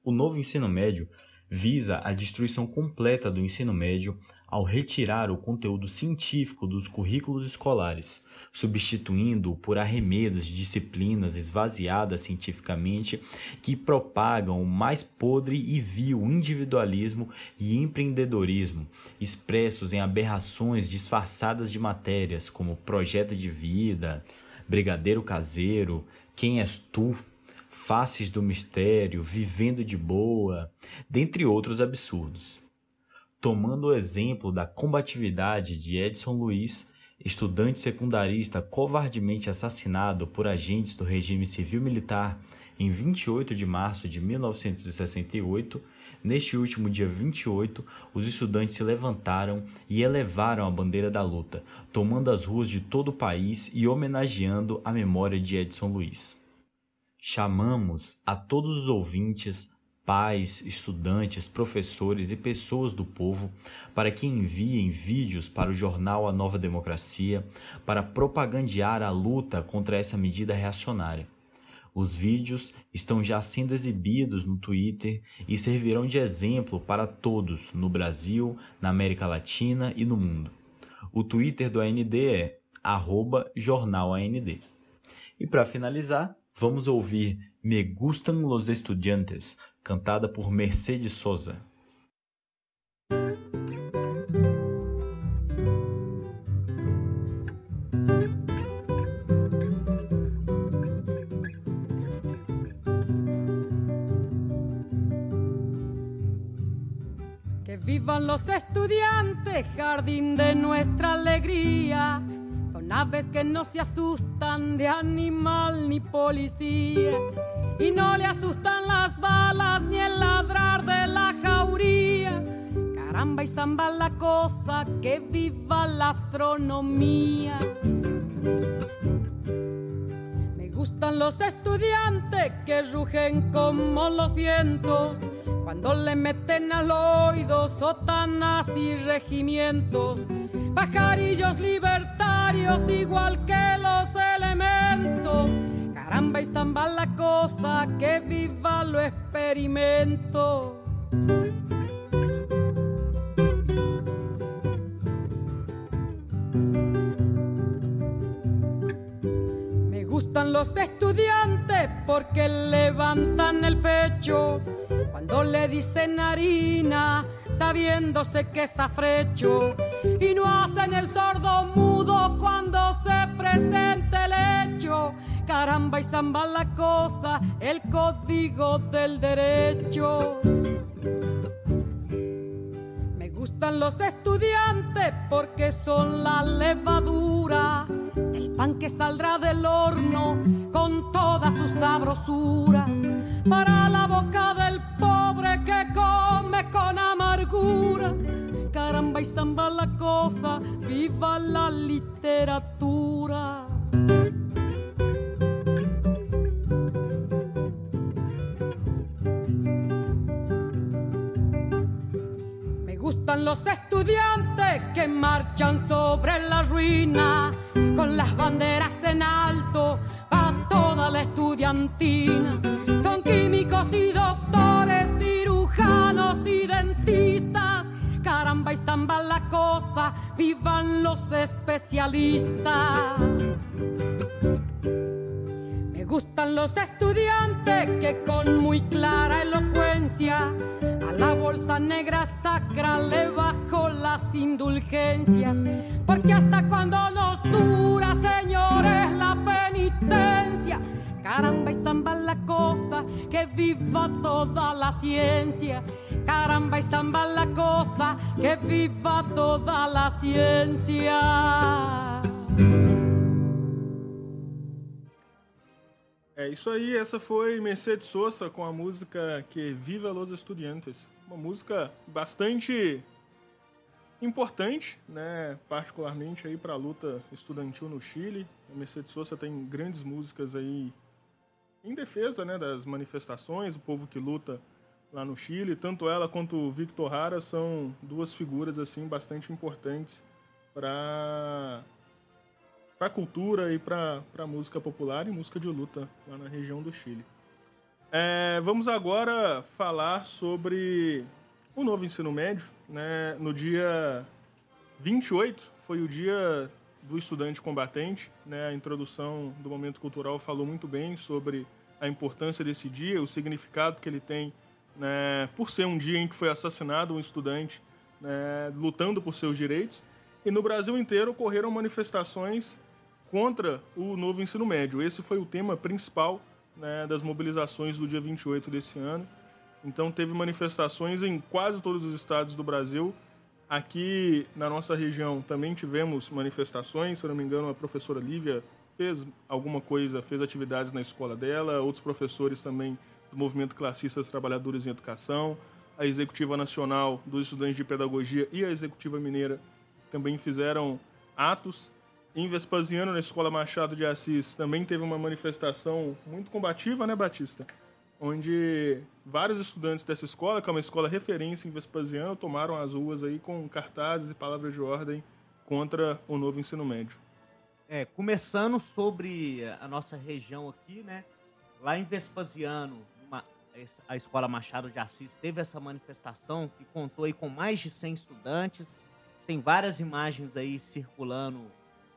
O novo ensino médio visa a destruição completa do ensino médio ao retirar o conteúdo científico dos currículos escolares, substituindo-o por arremedos de disciplinas esvaziadas cientificamente que propagam o mais podre e vil individualismo e empreendedorismo, expressos em aberrações disfarçadas de matérias como projeto de vida, brigadeiro caseiro, quem és tu? Faces do mistério, vivendo de boa, dentre outros absurdos. Tomando o exemplo da combatividade de Edson Luiz, estudante secundarista covardemente assassinado por agentes do regime civil-militar em 28 de março de 1968, neste último dia 28, os estudantes se levantaram e elevaram a bandeira da luta, tomando as ruas de todo o país e homenageando a memória de Edson Luiz. Chamamos a todos os ouvintes, pais, estudantes, professores e pessoas do povo para que enviem vídeos para o jornal A Nova Democracia para propagandear a luta contra essa medida reacionária. Os vídeos estão já sendo exibidos no Twitter e servirão de exemplo para todos no Brasil, na América Latina e no mundo. O Twitter do AND é @jornalAND. E para finalizar, Vamos ouvir Me Gustan los Estudiantes, cantada por Mercedes Sosa. Que vivan los estudiantes, jardín de nuestra alegría son aves que no se asustan de animal ni policía. Y no le asustan las balas ni el ladrar de la jauría. Caramba y zamba la cosa, que viva la astronomía. Me gustan los estudiantes que rugen como los vientos cuando le meten al oído sotanas y regimientos pajarillos igual que los elementos. Caramba y zamba la cosa, que viva lo experimento. Me gustan los estudiantes porque levantan el pecho cuando le dicen harina sabiéndose que es afrecho y no hacen el sordo mudo presente el hecho. Caramba y zamba la cosa, el código del derecho. Me gustan los estudiantes porque son la levadura del pan que saldrá del horno con toda su sabrosura para la boca del pobre que come con amargura. Caramba y samba la cosa, viva la literatura. Me gustan los estudiantes que marchan sobre la ruina con las banderas en alto a toda la estudiantina. Son químicos y doctores, cirujanos y dentistas. Y zamba la cosa, vivan los especialistas. Me gustan los estudiantes que con muy clara elocuencia a la bolsa negra sacra le bajo las indulgencias. Porque hasta cuando nos dura, señores, la penitencia. Caramba y zamba la cosa, que viva toda la ciencia. Caramba y zamba la cosa, que viva toda la ciencia. É isso aí, essa foi Mercedes Sosa com a música Que Viva los Estudiantes. Uma música bastante importante, né, particularmente aí para a luta estudantil no Chile. A Mercedes Sosa tem grandes músicas aí em defesa, né, das manifestações, o povo que luta lá no Chile. Tanto ela quanto o Victor Hara são duas figuras assim bastante importantes para para a cultura e para a música popular e música de luta lá na região do Chile. É, vamos agora falar sobre o novo ensino médio. Né? No dia 28 foi o dia do estudante combatente. Né? A introdução do Momento Cultural falou muito bem sobre a importância desse dia, o significado que ele tem né? por ser um dia em que foi assassinado um estudante né? lutando por seus direitos. E no Brasil inteiro ocorreram manifestações contra o novo ensino médio. Esse foi o tema principal né, das mobilizações do dia 28 desse ano. Então teve manifestações em quase todos os estados do Brasil. Aqui na nossa região também tivemos manifestações, se não me engano, a professora Lívia fez alguma coisa, fez atividades na escola dela, outros professores também do Movimento Classistas Trabalhadores em Educação, a Executiva Nacional dos Estudantes de Pedagogia e a Executiva Mineira também fizeram atos em Vespasiano, na Escola Machado de Assis, também teve uma manifestação muito combativa, né, Batista? Onde vários estudantes dessa escola, que é uma escola referência em Vespasiano, tomaram as ruas aí com cartazes e palavras de ordem contra o novo ensino médio. É, começando sobre a nossa região aqui, né? Lá em Vespasiano, uma, a Escola Machado de Assis teve essa manifestação que contou aí com mais de 100 estudantes. Tem várias imagens aí circulando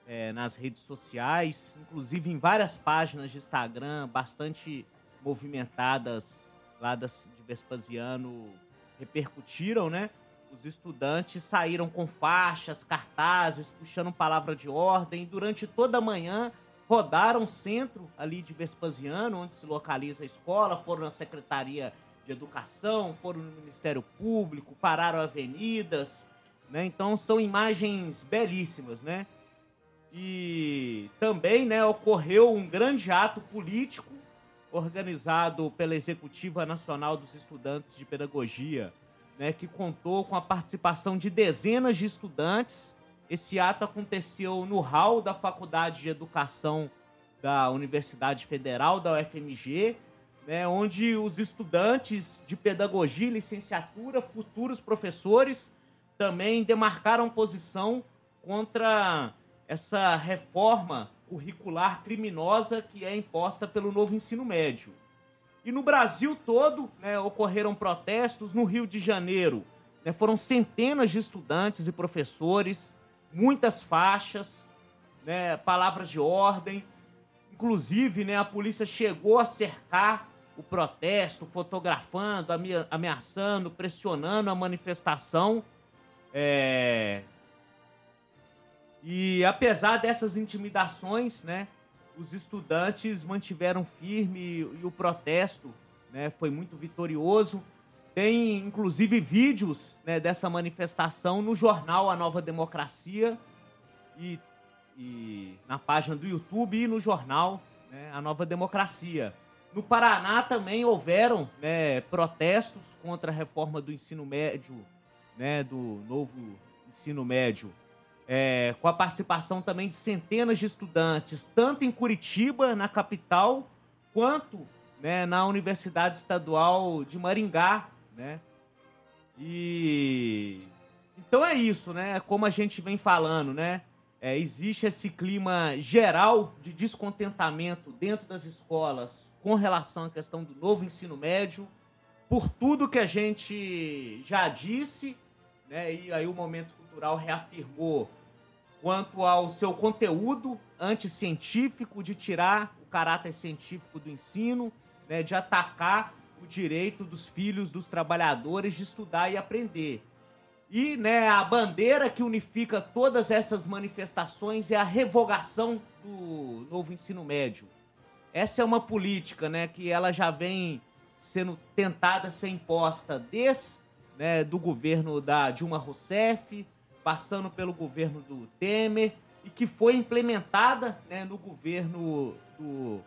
é, nas redes sociais, inclusive em várias páginas de Instagram bastante movimentadas lá das, de Vespasiano repercutiram, né? Os estudantes saíram com faixas, cartazes, puxando palavra de ordem. Durante toda a manhã rodaram o centro ali de Vespasiano, onde se localiza a escola, foram na Secretaria de Educação, foram no Ministério Público, pararam avenidas, né? Então são imagens belíssimas, né? E também né, ocorreu um grande ato político organizado pela Executiva Nacional dos Estudantes de Pedagogia, né, que contou com a participação de dezenas de estudantes. Esse ato aconteceu no hall da Faculdade de Educação da Universidade Federal, da UFMG, né, onde os estudantes de pedagogia e licenciatura, futuros professores, também demarcaram posição contra essa reforma curricular criminosa que é imposta pelo novo ensino médio. E no Brasil todo né, ocorreram protestos. No Rio de Janeiro né, foram centenas de estudantes e professores, muitas faixas, né, palavras de ordem. Inclusive, né, a polícia chegou a cercar o protesto, fotografando, ameaçando, pressionando a manifestação. É, e apesar dessas intimidações, né, os estudantes mantiveram firme e, o protesto né, foi muito vitorioso. Tem, inclusive, vídeos né, dessa manifestação no jornal A Nova Democracia e, e na página do YouTube e no jornal né, A Nova Democracia. No Paraná também houveram né, protestos contra a reforma do ensino médio, né, do novo ensino médio, é, com a participação também de centenas de estudantes, tanto em Curitiba, na capital, quanto né, na Universidade Estadual de Maringá, né? E então é isso, né? Como a gente vem falando, né? É, existe esse clima geral de descontentamento dentro das escolas com relação à questão do novo ensino médio, por tudo que a gente já disse, né? E aí o momento cultural reafirmou quanto ao seu conteúdo anticientífico de tirar o caráter científico do ensino, né, de atacar o direito dos filhos dos trabalhadores de estudar e aprender. E né, a bandeira que unifica todas essas manifestações é a revogação do novo ensino médio. Essa é uma política né, que ela já vem sendo tentada ser imposta desde né, do governo da Dilma Rousseff, passando pelo governo do Temer, e que foi implementada né, no governo do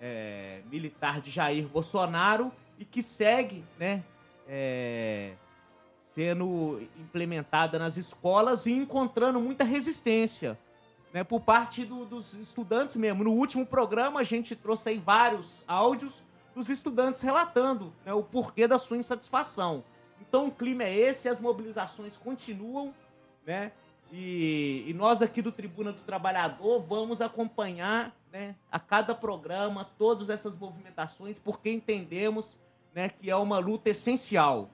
é, militar de Jair Bolsonaro e que segue né, é, sendo implementada nas escolas e encontrando muita resistência né, por parte do, dos estudantes mesmo. No último programa, a gente trouxe aí vários áudios dos estudantes relatando né, o porquê da sua insatisfação. Então, o clima é esse, as mobilizações continuam, né? E, e, nós aqui do Tribuna do Trabalhador vamos acompanhar né, a cada programa todas essas movimentações, porque entendemos né, que é uma luta essencial.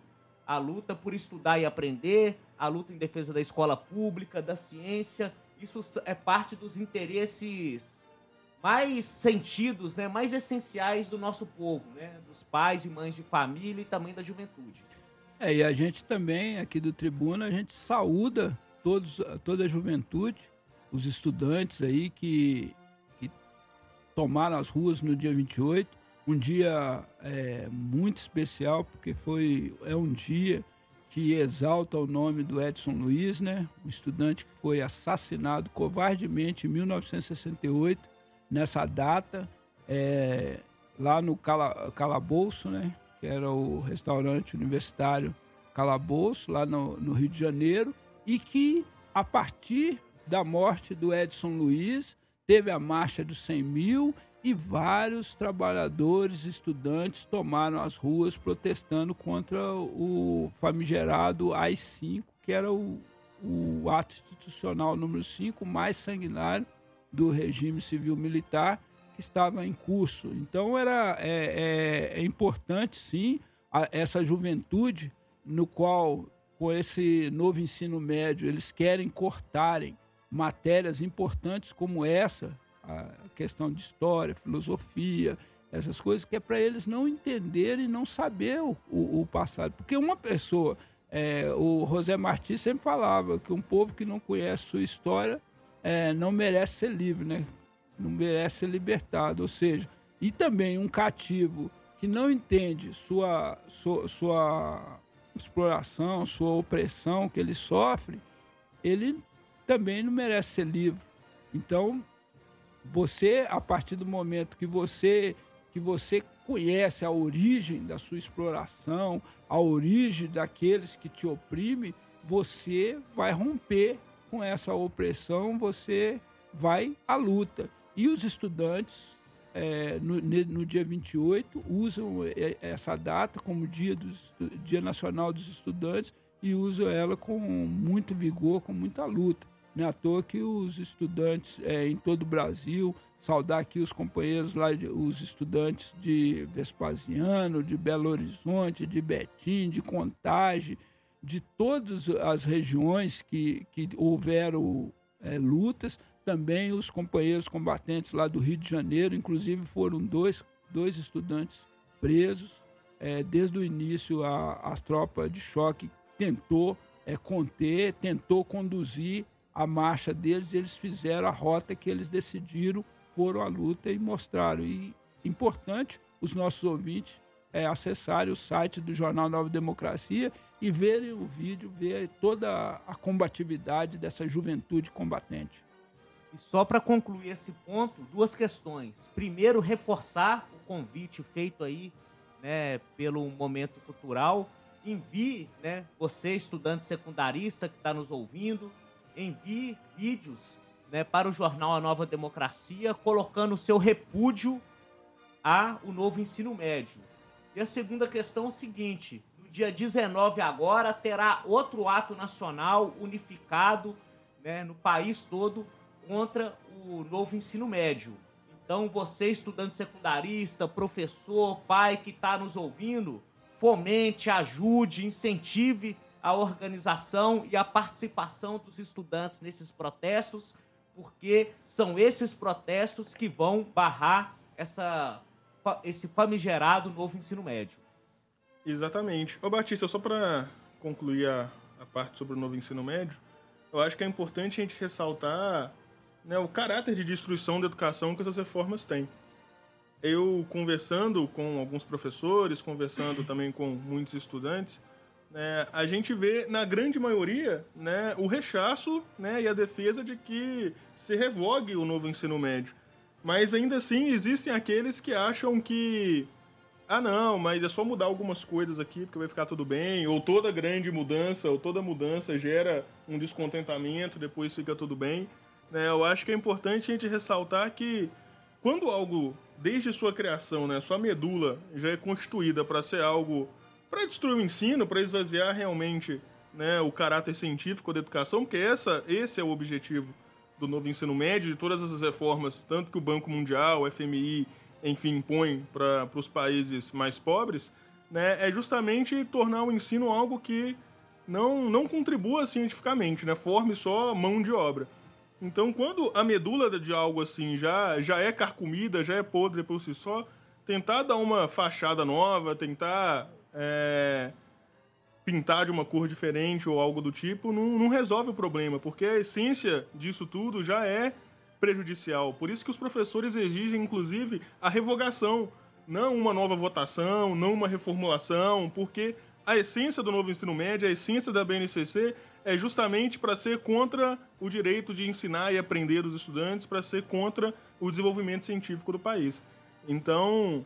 A luta por estudar e aprender, a luta em defesa da escola pública, da ciência, isso é parte dos interesses mais sentidos, né, mais essenciais do nosso povo, né, dos pais e mães de família e também da juventude. É, e a gente também, aqui do Tribuna, a gente saúda todos, toda a juventude, os estudantes aí que, que tomaram as ruas no dia 28, um dia é, muito especial, porque foi, é um dia que exalta o nome do Edson Luiz, né? um estudante que foi assassinado covardemente em 1968, nessa data, é, lá no Cala, Calabouço, né? Que era o restaurante universitário Calabouço, lá no, no Rio de Janeiro, e que, a partir da morte do Edson Luiz, teve a marcha dos 100 mil e vários trabalhadores, estudantes tomaram as ruas protestando contra o famigerado AI-5, que era o, o ato institucional número 5 mais sanguinário do regime civil-militar estava em curso. Então era é, é, é importante sim a, essa juventude no qual com esse novo ensino médio eles querem cortarem matérias importantes como essa a questão de história, filosofia, essas coisas, que é para eles não entenderem, não saber o, o, passado. Porque uma pessoa, é, o José Martins sempre falava que um povo que não conhece sua história é, não merece ser livre, né? Não merece ser libertado. Ou seja, e também um cativo que não entende sua, sua, sua exploração, sua opressão que ele sofre, ele também não merece ser livre. Então, você, a partir do momento que você que você conhece a origem da sua exploração, a origem daqueles que te oprimem, você vai romper com essa opressão, você vai à luta. E os estudantes, é, no, no, dia 28, usam essa data como dia, dia Nacional dos Estudantes e usam ela com muito vigor, com muita luta. Não é à toa que os estudantes é, em todo o Brasil, saudar aqui os companheiros lá, os estudantes de Vespasiano, de Belo Horizonte, de Betim, de Contagem, de todas as regiões que, que houveram é, lutas, também os companheiros combatentes lá do Rio de Janeiro, inclusive foram dois, dois estudantes presos. É, desde o início, a, a tropa de choque tentou é, conter, tentou conduzir a marcha deles, eles fizeram a rota que eles decidiram, foram à luta e mostraram. E importante os nossos ouvintes é, acessarem o site do Jornal Nova Democracia e verem o vídeo, ver toda a combatividade dessa juventude combatente. E só para concluir esse ponto, duas questões. Primeiro, reforçar o convite feito aí né, pelo Momento Cultural. Envie, né, você, estudante secundarista que está nos ouvindo, envie vídeos né, para o jornal A Nova Democracia, colocando o seu repúdio ao novo ensino médio. E a segunda questão é o seguinte: no dia 19 agora terá outro ato nacional unificado né, no país todo contra o novo ensino médio. Então, você, estudante secundarista, professor, pai que está nos ouvindo, fomente, ajude, incentive a organização e a participação dos estudantes nesses protestos, porque são esses protestos que vão barrar essa, esse famigerado novo ensino médio. Exatamente. Ô Batista, só para concluir a, a parte sobre o novo ensino médio, eu acho que é importante a gente ressaltar né, o caráter de destruição da educação que essas reformas têm. Eu conversando com alguns professores, conversando também com muitos estudantes, né, a gente vê na grande maioria né, o rechaço né, e a defesa de que se revogue o novo ensino médio. Mas ainda assim existem aqueles que acham que ah não, mas é só mudar algumas coisas aqui porque vai ficar tudo bem, ou toda grande mudança, ou toda mudança gera um descontentamento, depois fica tudo bem. Né? Eu acho que é importante a gente ressaltar que quando algo, desde sua criação, né, sua medula já é constituída para ser algo para destruir o ensino, para esvaziar realmente né, o caráter científico da educação, porque essa, esse é o objetivo do novo ensino médio, de todas essas reformas, tanto que o Banco Mundial, o FMI, enfim, impõe para os países mais pobres, né, é justamente tornar o ensino algo que não, não contribua cientificamente, né, forme só mão de obra. Então, quando a medula de algo assim já, já é carcomida, já é podre por si só, tentar dar uma fachada nova, tentar é, pintar de uma cor diferente ou algo do tipo, não, não resolve o problema, porque a essência disso tudo já é prejudicial. Por isso que os professores exigem, inclusive, a revogação, não uma nova votação, não uma reformulação, porque a essência do novo ensino médio, a essência da BNCC é justamente para ser contra o direito de ensinar e aprender dos estudantes, para ser contra o desenvolvimento científico do país. Então,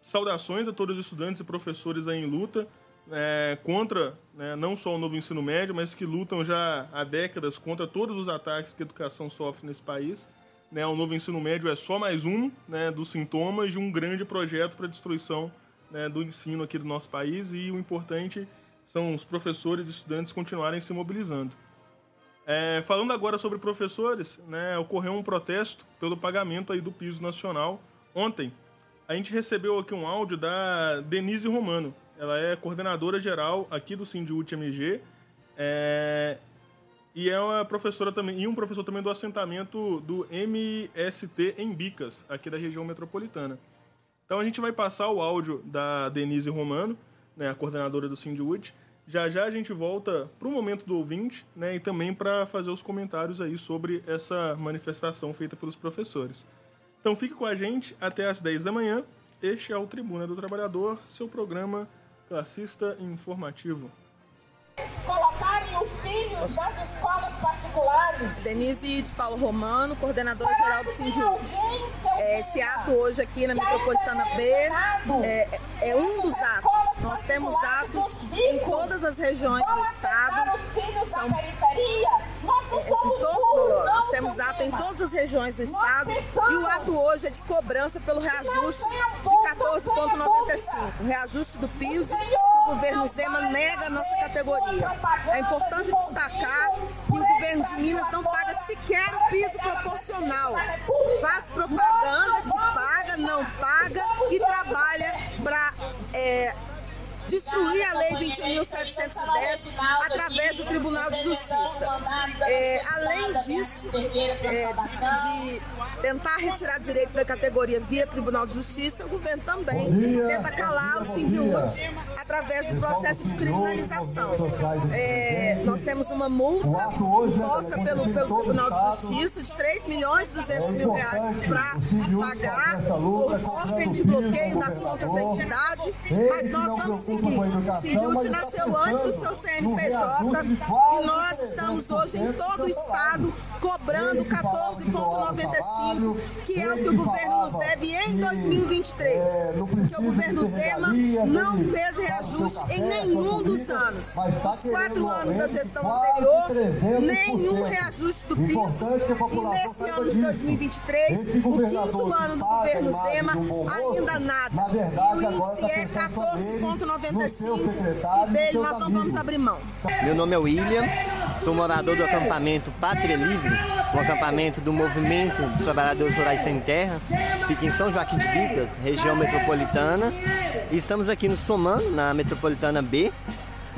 saudações a todos os estudantes e professores aí em luta é, contra né, não só o novo ensino médio, mas que lutam já há décadas contra todos os ataques que a educação sofre nesse país. Né, o novo ensino médio é só mais um né, dos sintomas de um grande projeto para a destruição né, do ensino aqui do nosso país e o importante são os professores e estudantes continuarem se mobilizando. É, falando agora sobre professores, né, ocorreu um protesto pelo pagamento aí do piso nacional. Ontem, a gente recebeu aqui um áudio da Denise Romano. Ela é coordenadora geral aqui do Sindiúte MG é, e é uma professora também e um professor também do assentamento do MST em Bicas, aqui da região metropolitana. Então a gente vai passar o áudio da Denise Romano né, a coordenadora do Cindywood. Já já a gente volta para o momento do ouvinte né, e também para fazer os comentários aí sobre essa manifestação feita pelos professores. Então fique com a gente até às 10 da manhã. Este é o Tribuna do Trabalhador, seu programa classista informativo colocarem os filhos das escolas particulares. Denise de Paulo Romano, coordenadora geral do Sindiúte. É, esse ato hoje aqui na Metropolitana B é, é, um dos atos. Nós temos atos em todas as regiões do estado. São, é, todo, nós temos ato em todas as regiões do estado e o ato hoje é de cobrança pelo reajuste de 14,95, reajuste do piso o governo Zema nega a nossa categoria. É importante destacar que o governo de Minas não paga sequer o piso proporcional. Faz propaganda que paga, não paga e trabalha para é, destruir a Lei 21.710 através do Tribunal de Justiça. É, além disso, é, de, de, tentar retirar direitos da categoria via Tribunal de Justiça, o governo também tenta calar o Sindiúte através do processo de criminalização. É, nós temos uma multa imposta pelo, pelo Tribunal de Justiça de 3 milhões e 200 mil reais para pagar por ordem de bloqueio das contas da entidade, mas nós vamos seguir. O Sindhut nasceu antes do seu CNPJ e nós estamos hoje em todo o estado cobrando 14,95, que é o que o governo nos deve em 2023. Que o governo Zema não fez reajuste em nenhum dos anos. Os quatro anos da gestão anterior, nenhum reajuste do piso. E nesse ano de 2023, o quinto ano do governo Zema, ainda nada. E o índice é 14,95 e dele nós não vamos abrir mão. Meu nome é William, sou morador do acampamento Pátria Livre, um acampamento do Movimento dos Trabalhadores Rurais Sem Terra, que fica em São Joaquim de Bicas, região metropolitana. E estamos aqui no Soman, na Metropolitana B,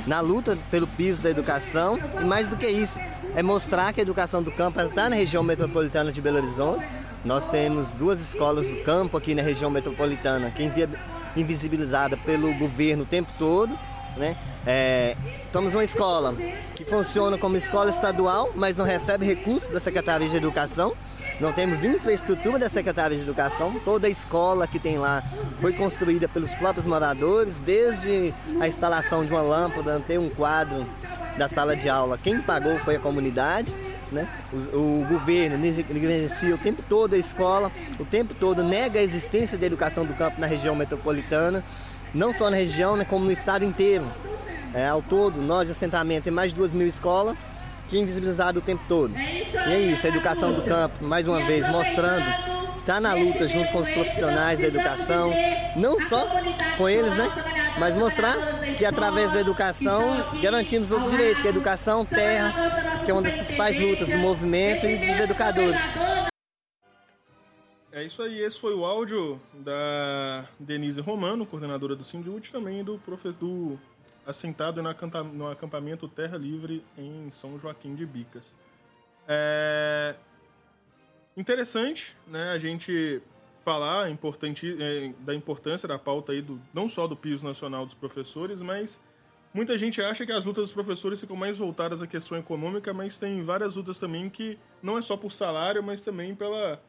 na luta pelo piso da educação. E mais do que isso, é mostrar que a educação do campo está na região metropolitana de Belo Horizonte. Nós temos duas escolas do campo aqui na região metropolitana, que é invisibilizada pelo governo o tempo todo. Né? É, estamos uma escola que funciona como escola estadual, mas não recebe recursos da Secretaria de Educação. Não temos infraestrutura da Secretaria de Educação. Toda a escola que tem lá foi construída pelos próprios moradores, desde a instalação de uma lâmpada, ter um quadro da sala de aula. Quem pagou foi a comunidade. Né? O, o governo negligencia o tempo todo a escola, o tempo todo nega a existência da educação do campo na região metropolitana, não só na região, né, como no estado inteiro. É, ao todo, nós assentamento tem mais de duas mil escolas que é invisibilizado o tempo todo. E é isso, a educação do campo, mais uma vez, mostrando que está na luta junto com os profissionais da educação, não só com eles, né? Mas mostrar que através da educação garantimos os direitos, que a educação, terra, que é uma das principais lutas do movimento e dos educadores. É isso aí, esse foi o áudio da Denise Romano, coordenadora do Sindut, também do, do assentado no acampamento Terra Livre em São Joaquim de Bicas. É interessante, né, a gente falar importante, é, da importância da pauta aí do, não só do piso nacional dos professores, mas muita gente acha que as lutas dos professores ficam mais voltadas à questão econômica, mas tem várias lutas também que não é só por salário, mas também pela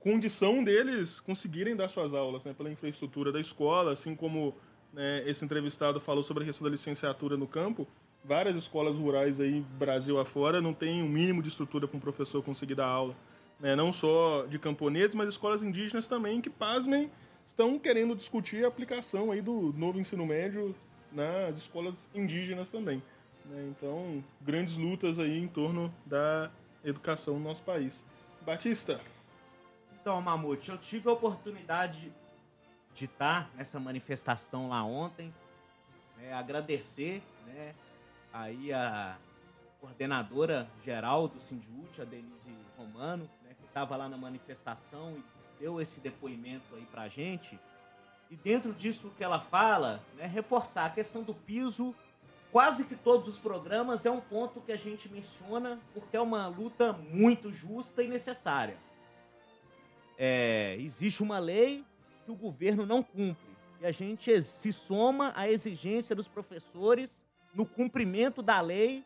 condição deles conseguirem dar suas aulas, né, pela infraestrutura da escola, assim como né, esse entrevistado falou sobre a questão da licenciatura no campo, várias escolas rurais aí, Brasil afora, não tem o um mínimo de estrutura para um professor conseguir dar aula. Né? Não só de camponeses, mas escolas indígenas também, que, pasmem, estão querendo discutir a aplicação aí do novo ensino médio nas escolas indígenas também. Né? Então, grandes lutas aí em torno da educação no nosso país. Batista. Então, Mamute, eu tive a oportunidade de estar nessa manifestação lá ontem, né, agradecer né, aí a coordenadora geral do Sindiúte, a Denise Romano, né, que estava lá na manifestação e deu esse depoimento aí a gente. E dentro disso que ela fala, né, reforçar a questão do piso, quase que todos os programas é um ponto que a gente menciona porque é uma luta muito justa e necessária. É, existe uma lei que o governo não cumpre. E a gente se soma à exigência dos professores no cumprimento da lei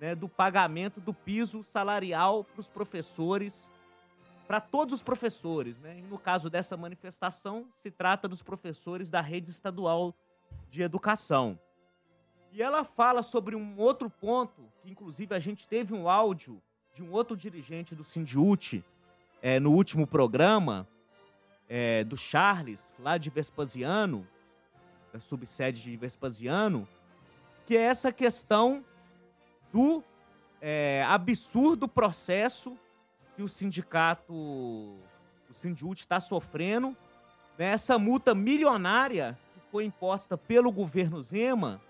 né, do pagamento do piso salarial para os professores, para todos os professores. Né? E no caso dessa manifestação, se trata dos professores da rede estadual de educação. E ela fala sobre um outro ponto, que inclusive a gente teve um áudio de um outro dirigente do Sindiute é, no último programa, é, do Charles, lá de Vespasiano, da subsede de Vespasiano, que é essa questão do é, absurdo processo que o sindicato, o Sindiúte está sofrendo, né? essa multa milionária que foi imposta pelo governo Zema,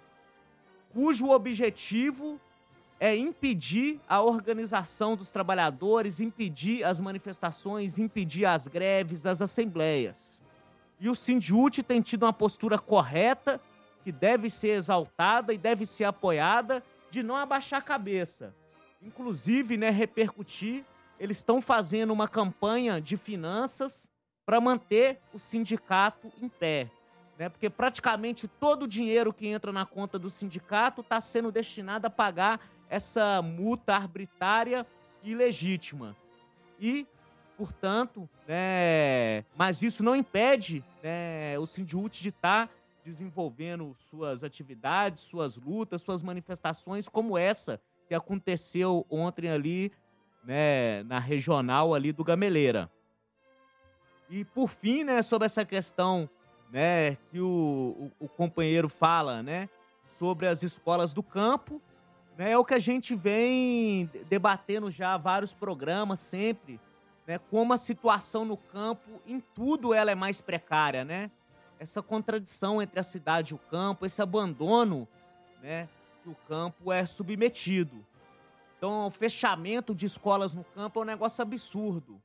cujo objetivo é impedir a organização dos trabalhadores, impedir as manifestações, impedir as greves, as assembleias. E o Sindiute tem tido uma postura correta, que deve ser exaltada e deve ser apoiada, de não abaixar a cabeça. Inclusive, né, repercutir, eles estão fazendo uma campanha de finanças para manter o sindicato em pé. né? Porque praticamente todo o dinheiro que entra na conta do sindicato está sendo destinado a pagar essa multa arbitrária e ilegítima. E, portanto, né, mas isso não impede né, o Sindiúte de estar tá desenvolvendo suas atividades, suas lutas, suas manifestações, como essa que aconteceu ontem ali né, na regional ali do Gameleira. E por fim, né, sobre essa questão né, que o, o, o companheiro fala, né, sobre as escolas do campo, né, é o que a gente vem debatendo já vários programas sempre, né, como a situação no campo, em tudo ela é mais precária, né? Essa contradição entre a cidade e o campo, esse abandono, né, que o campo é submetido. Então, o fechamento de escolas no campo é um negócio absurdo.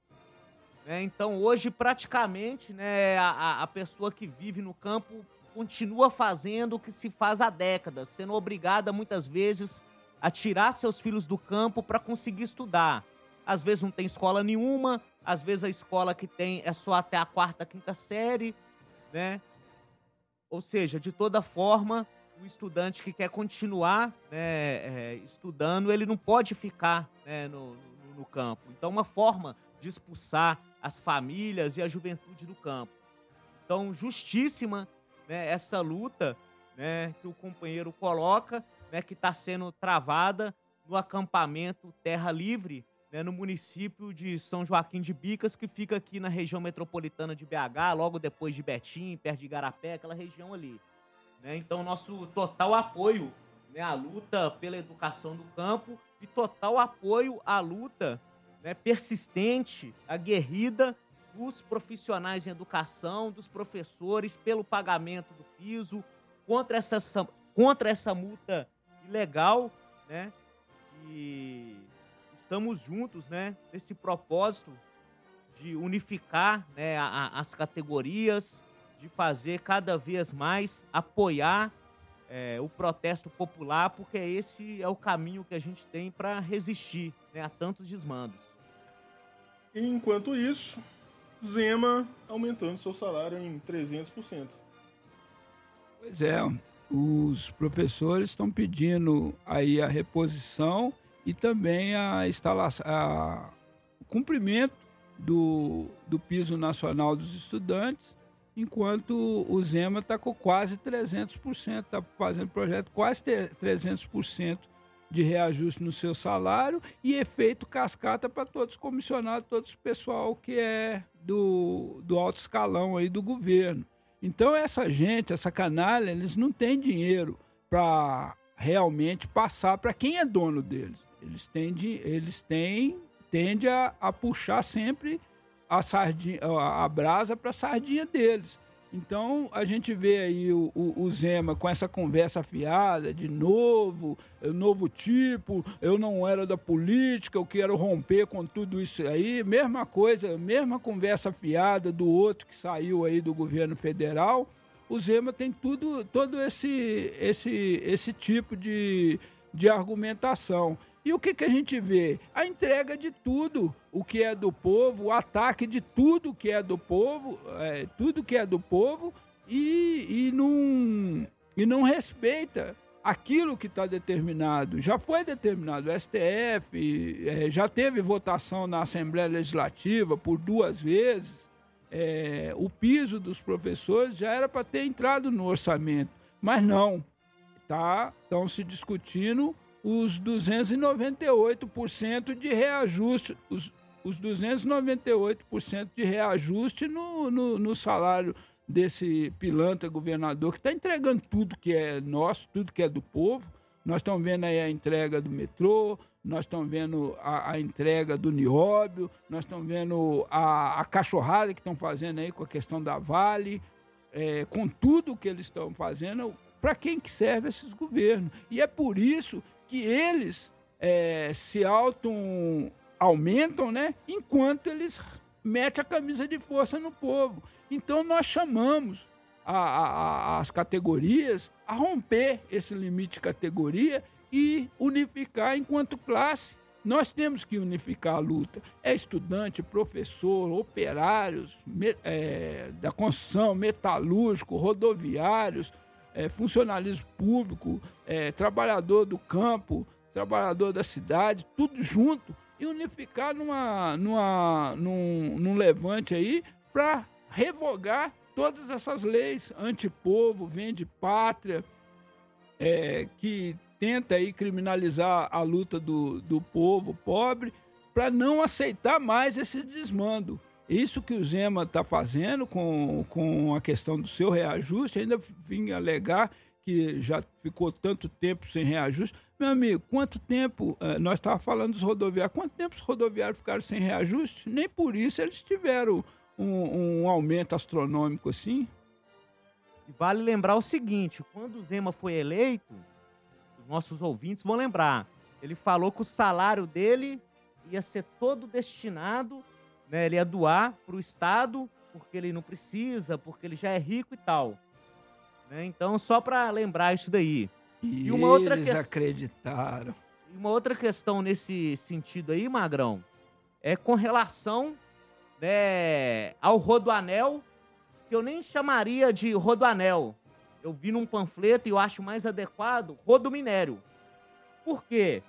Né? Então, hoje, praticamente, né, a, a pessoa que vive no campo continua fazendo o que se faz há décadas, sendo obrigada, muitas vezes, a tirar seus filhos do campo para conseguir estudar. Às vezes não tem escola nenhuma, às vezes a escola que tem é só até a quarta, quinta série, né? Ou seja, de toda forma, o estudante que quer continuar né, é, estudando, ele não pode ficar né, no, no, no, campo. Então, uma forma de expulsar as famílias e a juventude do campo. Então, justíssima né, essa luta né, que o companheiro coloca, né, que está sendo travada no acampamento Terra Livre, né, no município de São Joaquim de Bicas, que fica aqui na região metropolitana de BH, logo depois de Betim, perto de Igarapé, aquela região ali. Né? Então, nosso total apoio né, à luta pela educação do campo e total apoio à luta né, persistente, aguerrida dos profissionais em educação, dos professores, pelo pagamento do piso, contra essa, contra essa multa ilegal, né? E estamos juntos, né, nesse propósito de unificar né, a, a, as categorias, de fazer cada vez mais apoiar é, o protesto popular, porque esse é o caminho que a gente tem para resistir né, a tantos desmandos. Enquanto isso, Zema aumentando seu salário em 300%. Pois é, os professores estão pedindo aí a reposição e também a instalação, o cumprimento do, do piso nacional dos estudantes enquanto o Zema está com quase 300%, está fazendo projeto quase 300% de reajuste no seu salário e efeito cascata para todos os comissionados, todo o pessoal que é do, do alto escalão aí do governo. Então essa gente, essa canalha, eles não têm dinheiro para realmente passar para quem é dono deles. Eles têm, eles têm tende a, a puxar sempre a, sardinha, a brasa para a sardinha deles. Então a gente vê aí o, o, o, Zema com essa conversa afiada de novo, novo tipo, eu não era da política, eu quero romper com tudo isso aí. Mesma coisa, mesma conversa afiada do outro que saiu aí do governo federal. O Zema tem tudo, todo esse, esse, esse tipo de, de argumentação. E o que, que a gente vê? A entrega de tudo o que é do povo, o ataque de tudo que é do povo, é, tudo que é do povo, e, e, não, e não respeita aquilo que está determinado. Já foi determinado, o STF é, já teve votação na Assembleia Legislativa por duas vezes. É, o piso dos professores já era para ter entrado no orçamento, mas não. Tá, estão se discutindo os 298% de reajuste, os, os 298% de reajuste no, no, no, salário desse pilantra governador que está entregando tudo que é nosso, tudo que é do povo. Nós estamos vendo aí a entrega do metrô, nós estamos vendo a, a entrega do nióbio, nós estamos vendo a, a cachorrada que estão fazendo aí com a questão da Vale, é, com tudo que eles estão fazendo, para quem que serve esses governos. E é por isso que eles é, se auto aumentam, né? Enquanto eles metem a camisa de força no povo. Então nós chamamos a, a, as categorias a romper esse limite de categoria e unificar enquanto classe nós temos que unificar a luta. É estudante, professor, operários me, é, da construção, metalúrgico, rodoviários, é, funcionalismo público, é, trabalhador do campo, trabalhador da cidade, tudo junto e unificar numa, numa, num, num levante aí para revogar todas essas leis antipovo, vende pátria, é, que tenta aí criminalizar a luta do, do povo pobre para não aceitar mais esse desmando. Isso que o Zema está fazendo com, com a questão do seu reajuste, ainda vim alegar que já ficou tanto tempo sem reajuste. Meu amigo, quanto tempo, eh, nós estávamos falando dos rodoviários, quanto tempo os rodoviários ficaram sem reajuste? Nem por isso eles tiveram um, um aumento astronômico assim. Vale lembrar o seguinte: quando o Zema foi eleito, os nossos ouvintes vão lembrar, ele falou que o salário dele ia ser todo destinado, né, ele ia doar para o Estado, porque ele não precisa, porque ele já é rico e tal. Né? Então, só para lembrar isso daí. E, e uma outra eles que... acreditaram. E uma outra questão nesse sentido aí, Magrão, é com relação né, ao Rodoanel, que eu nem chamaria de Rodoanel. Eu vi num panfleto e eu acho mais adequado Rodominério. Por quê?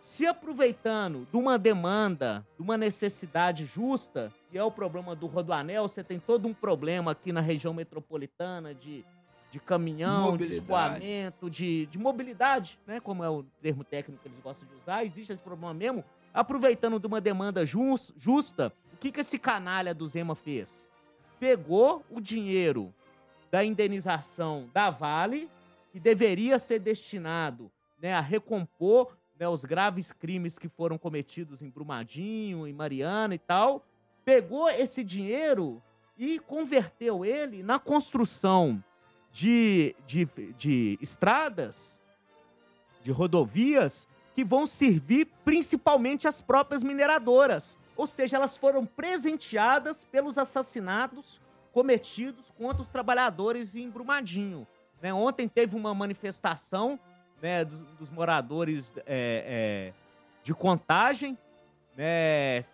Se aproveitando de uma demanda, de uma necessidade justa, que é o problema do Rodoanel, você tem todo um problema aqui na região metropolitana de de caminhão, mobilidade. de escoamento, de, de mobilidade, né? Como é o termo técnico que eles gostam de usar, existe esse problema mesmo. Aproveitando de uma demanda just, justa, o que, que esse canalha do Zema fez? Pegou o dinheiro da indenização da Vale, que deveria ser destinado né, a recompor né, os graves crimes que foram cometidos em Brumadinho, em Mariana e tal, pegou esse dinheiro e converteu ele na construção de, de, de estradas, de rodovias, que vão servir principalmente as próprias mineradoras. Ou seja, elas foram presenteadas pelos assassinatos cometidos contra os trabalhadores em Brumadinho. Né? Ontem teve uma manifestação né, dos, dos moradores é, é, de contagem né,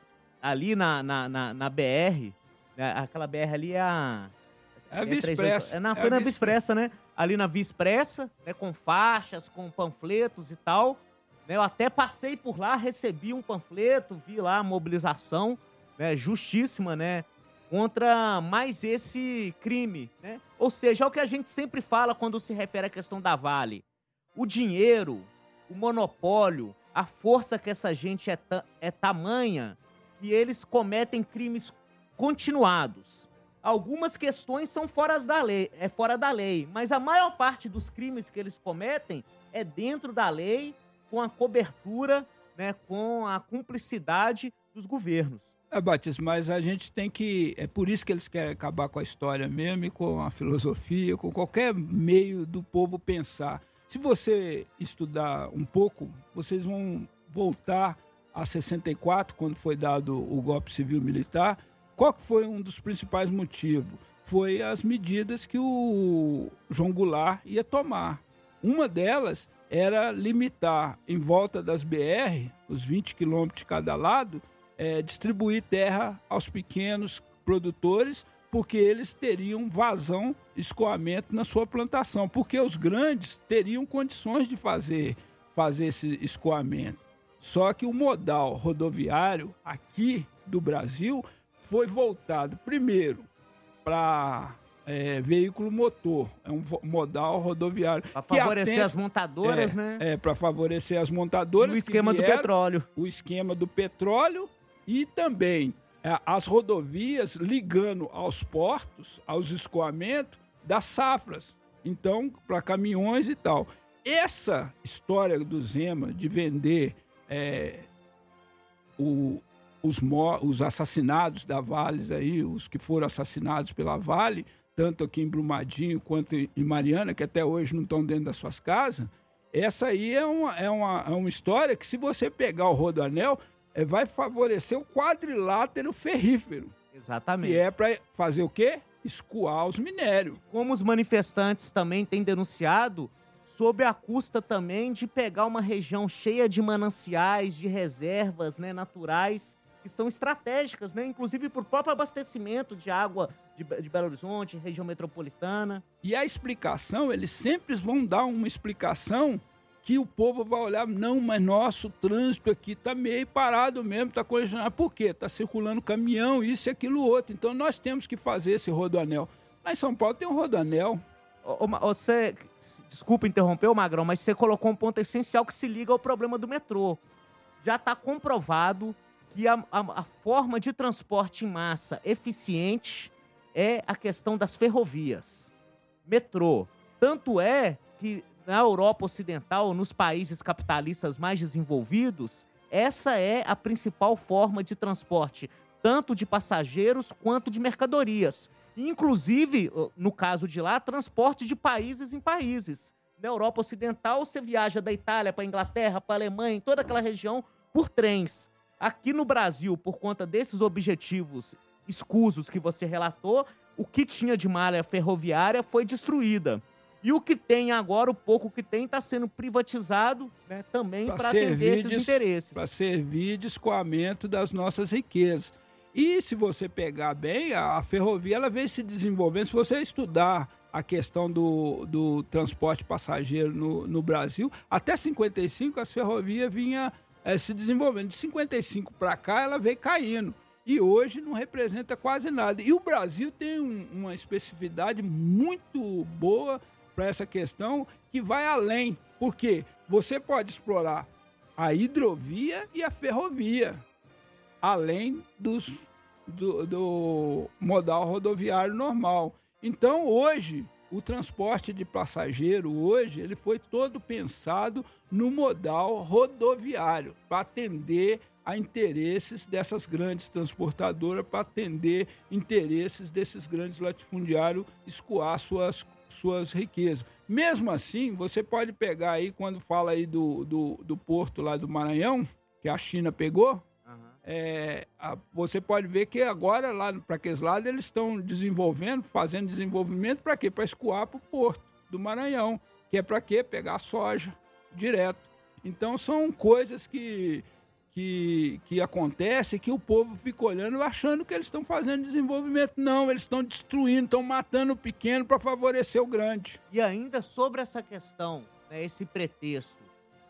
ali na, na, na, na BR. Né? Aquela BR ali é a é a Via Expressa. É na, foi é na Via Expressa, né? Ali na Via Expressa, né? com faixas, com panfletos e tal. Né? Eu até passei por lá, recebi um panfleto, vi lá a mobilização né? justíssima, né? Contra mais esse crime, né? Ou seja, é o que a gente sempre fala quando se refere à questão da Vale. O dinheiro, o monopólio, a força que essa gente é, ta é tamanha que eles cometem crimes continuados algumas questões são fora da lei, é fora da lei, mas a maior parte dos crimes que eles cometem é dentro da lei, com a cobertura, né, com a cumplicidade dos governos. É, Batista, mas a gente tem que. É por isso que eles querem acabar com a história mesmo e com a filosofia, com qualquer meio do povo pensar. Se você estudar um pouco, vocês vão voltar a 64, quando foi dado o golpe civil militar, qual foi um dos principais motivos? Foi as medidas que o João Goulart ia tomar. Uma delas era limitar em volta das BR, os 20 quilômetros de cada lado, é, distribuir terra aos pequenos produtores, porque eles teriam vazão, escoamento na sua plantação, porque os grandes teriam condições de fazer, fazer esse escoamento. Só que o modal rodoviário aqui do Brasil foi voltado primeiro para é, veículo motor, é um modal rodoviário. Para favorecer atende, as montadoras, é, né? É, para favorecer as montadoras. O esquema vieram, do petróleo. O esquema do petróleo e também é, as rodovias ligando aos portos, aos escoamentos das safras. Então, para caminhões e tal. Essa história do Zema de vender é, o, os, os assassinados da Vale aí, os que foram assassinados pela Vale, tanto aqui em Brumadinho quanto em Mariana, que até hoje não estão dentro das suas casas, essa aí é uma, é uma, é uma história que, se você pegar o Rodoanel, é, vai favorecer o quadrilátero ferrífero. Exatamente. Que é para fazer o quê? Escoar os minérios. Como os manifestantes também têm denunciado sob a custa também de pegar uma região cheia de mananciais, de reservas né, naturais, que são estratégicas, né, inclusive para o próprio abastecimento de água de, de, Belo Horizonte, região metropolitana. E a explicação, eles sempre vão dar uma explicação que o povo vai olhar, não, mas nosso trânsito aqui está meio parado mesmo, está congestionado. Por quê? Está circulando caminhão, isso e aquilo outro. Então nós temos que fazer esse rodoanel. Lá em São Paulo tem um rodoanel. Você, desculpa interromper, Magrão, mas você colocou um ponto essencial que se liga ao problema do metrô. Já está comprovado que a, a, a, forma de transporte em massa eficiente é a questão das ferrovias. Metrô. Tanto é que na Europa Ocidental, nos países capitalistas mais desenvolvidos, essa é a principal forma de transporte, tanto de passageiros quanto de mercadorias. Inclusive, no caso de lá, transporte de países em países. Na Europa Ocidental, você viaja da Itália para a Inglaterra, para a Alemanha, em toda aquela região, por trens. Aqui no Brasil, por conta desses objetivos escusos que você relatou, o que tinha de malha ferroviária foi destruída. E o que tem agora, o pouco que tem, está sendo privatizado né, também para atender esses interesses. Para servir de escoamento das nossas riquezas. E se você pegar bem, a, ferrovia ela vem se desenvolvendo. Se você estudar a questão do, do transporte passageiro no, no Brasil, até 55 as ferrovias vinha é, se desenvolvendo. De 55 para cá ela veio caindo. E hoje não representa quase nada. E o Brasil tem um, uma especificidade muito boa para essa questão que vai além. Porque você pode explorar a hidrovia e a ferrovia além dos, do, do modal rodoviário normal. Então, hoje, o transporte de passageiro hoje ele foi todo pensado no modal rodoviário para atender a interesses dessas grandes transportadoras, para atender interesses desses grandes latifundiários escoar suas, suas riquezas. Mesmo assim, você pode pegar aí, quando fala aí do, do, do porto lá do Maranhão, que a China pegou, é, a, você pode ver que agora, lá para aqueles lados, eles estão desenvolvendo, fazendo desenvolvimento para quê? Para escoar para o porto do Maranhão, que é para quê? Pegar soja direto. Então são coisas que, que, que acontecem que o povo fica olhando achando que eles estão fazendo desenvolvimento. Não, eles estão destruindo, estão matando o pequeno para favorecer o grande. E ainda sobre essa questão, né, esse pretexto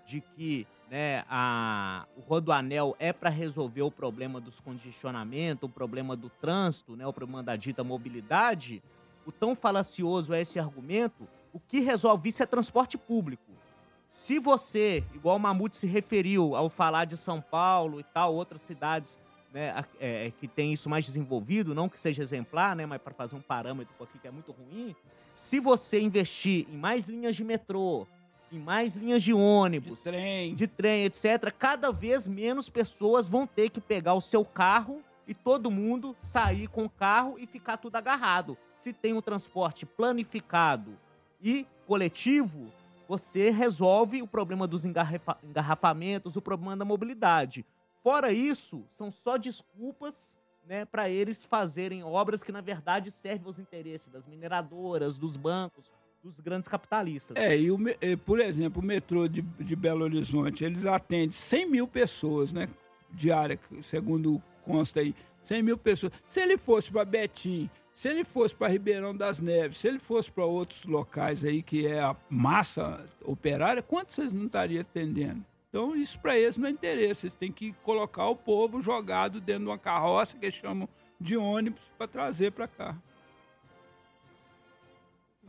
de que né, a, o Rodoanel é para resolver o problema dos congestionamentos, o problema do trânsito, né, o problema da dita mobilidade, o tão falacioso é esse argumento, o que resolve isso é transporte público. Se você, igual o Mamute se referiu ao falar de São Paulo e tal, outras cidades né, é, que tem isso mais desenvolvido, não que seja exemplar, né, mas para fazer um parâmetro aqui que é muito ruim, se você investir em mais linhas de metrô, em mais linhas de ônibus, de trem. de trem, etc., cada vez menos pessoas vão ter que pegar o seu carro e todo mundo sair com o carro e ficar tudo agarrado. Se tem um transporte planificado e coletivo, você resolve o problema dos engarrafa engarrafamentos, o problema da mobilidade. Fora isso, são só desculpas né, para eles fazerem obras que, na verdade, servem aos interesses das mineradoras, dos bancos, dos grandes capitalistas. É, e, o, por exemplo, o metrô de, de Belo Horizonte, eles atendem 100 mil pessoas, né? Diária, segundo consta aí. 100 mil pessoas. Se ele fosse para Betim, se ele fosse para Ribeirão das Neves, se ele fosse para outros locais aí que é a massa operária, quantos vocês não estariam atendendo? Então, isso para eles não é interesse. Eles têm que colocar o povo jogado dentro de uma carroça que eles chamam de ônibus para trazer para cá.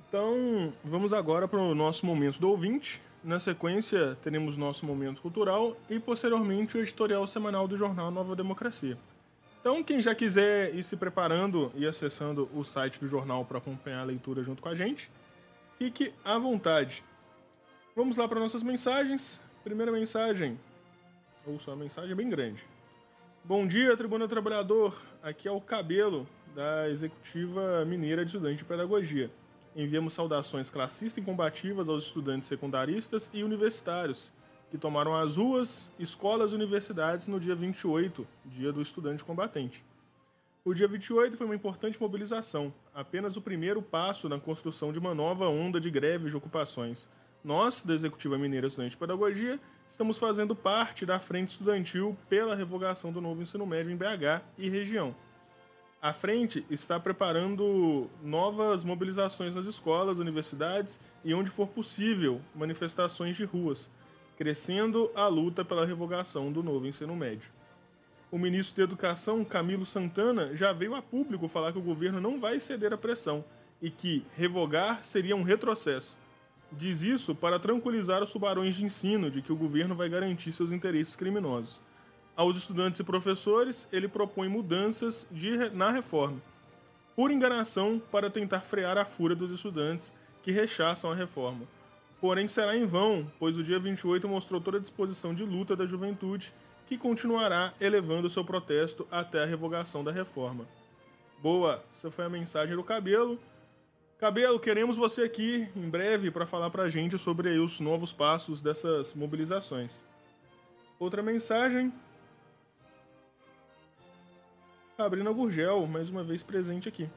Então, vamos agora para o nosso momento do ouvinte. Na sequência, teremos nosso momento cultural e, posteriormente, o editorial semanal do jornal Nova Democracia. Então, quem já quiser ir se preparando e acessando o site do jornal para acompanhar a leitura junto com a gente, fique à vontade. Vamos lá para nossas mensagens. Primeira mensagem, ou só mensagem bem grande. Bom dia, Tribuna Trabalhador. Aqui é o Cabelo, da Executiva Mineira de Estudante de Pedagogia enviamos saudações classistas e combativas aos estudantes secundaristas e universitários que tomaram as ruas, escolas e universidades no dia 28, dia do estudante combatente. O dia 28 foi uma importante mobilização, apenas o primeiro passo na construção de uma nova onda de greves e ocupações, Nós, da Executiva Mineira Estudante de Pedagogia, estamos fazendo parte da frente estudantil pela revogação do novo ensino médio em BH e região. A frente está preparando novas mobilizações nas escolas, universidades e, onde for possível, manifestações de ruas, crescendo a luta pela revogação do novo ensino médio. O ministro da Educação, Camilo Santana, já veio a público falar que o governo não vai ceder à pressão e que revogar seria um retrocesso. Diz isso para tranquilizar os tubarões de ensino de que o governo vai garantir seus interesses criminosos. Aos estudantes e professores, ele propõe mudanças de, na reforma, por enganação para tentar frear a fúria dos estudantes que rechaçam a reforma. Porém, será em vão, pois o dia 28 mostrou toda a disposição de luta da juventude, que continuará elevando seu protesto até a revogação da reforma. Boa, essa foi a mensagem do Cabelo. Cabelo, queremos você aqui em breve para falar para a gente sobre os novos passos dessas mobilizações. Outra mensagem. Sabrina Gurgel, mais uma vez presente aqui.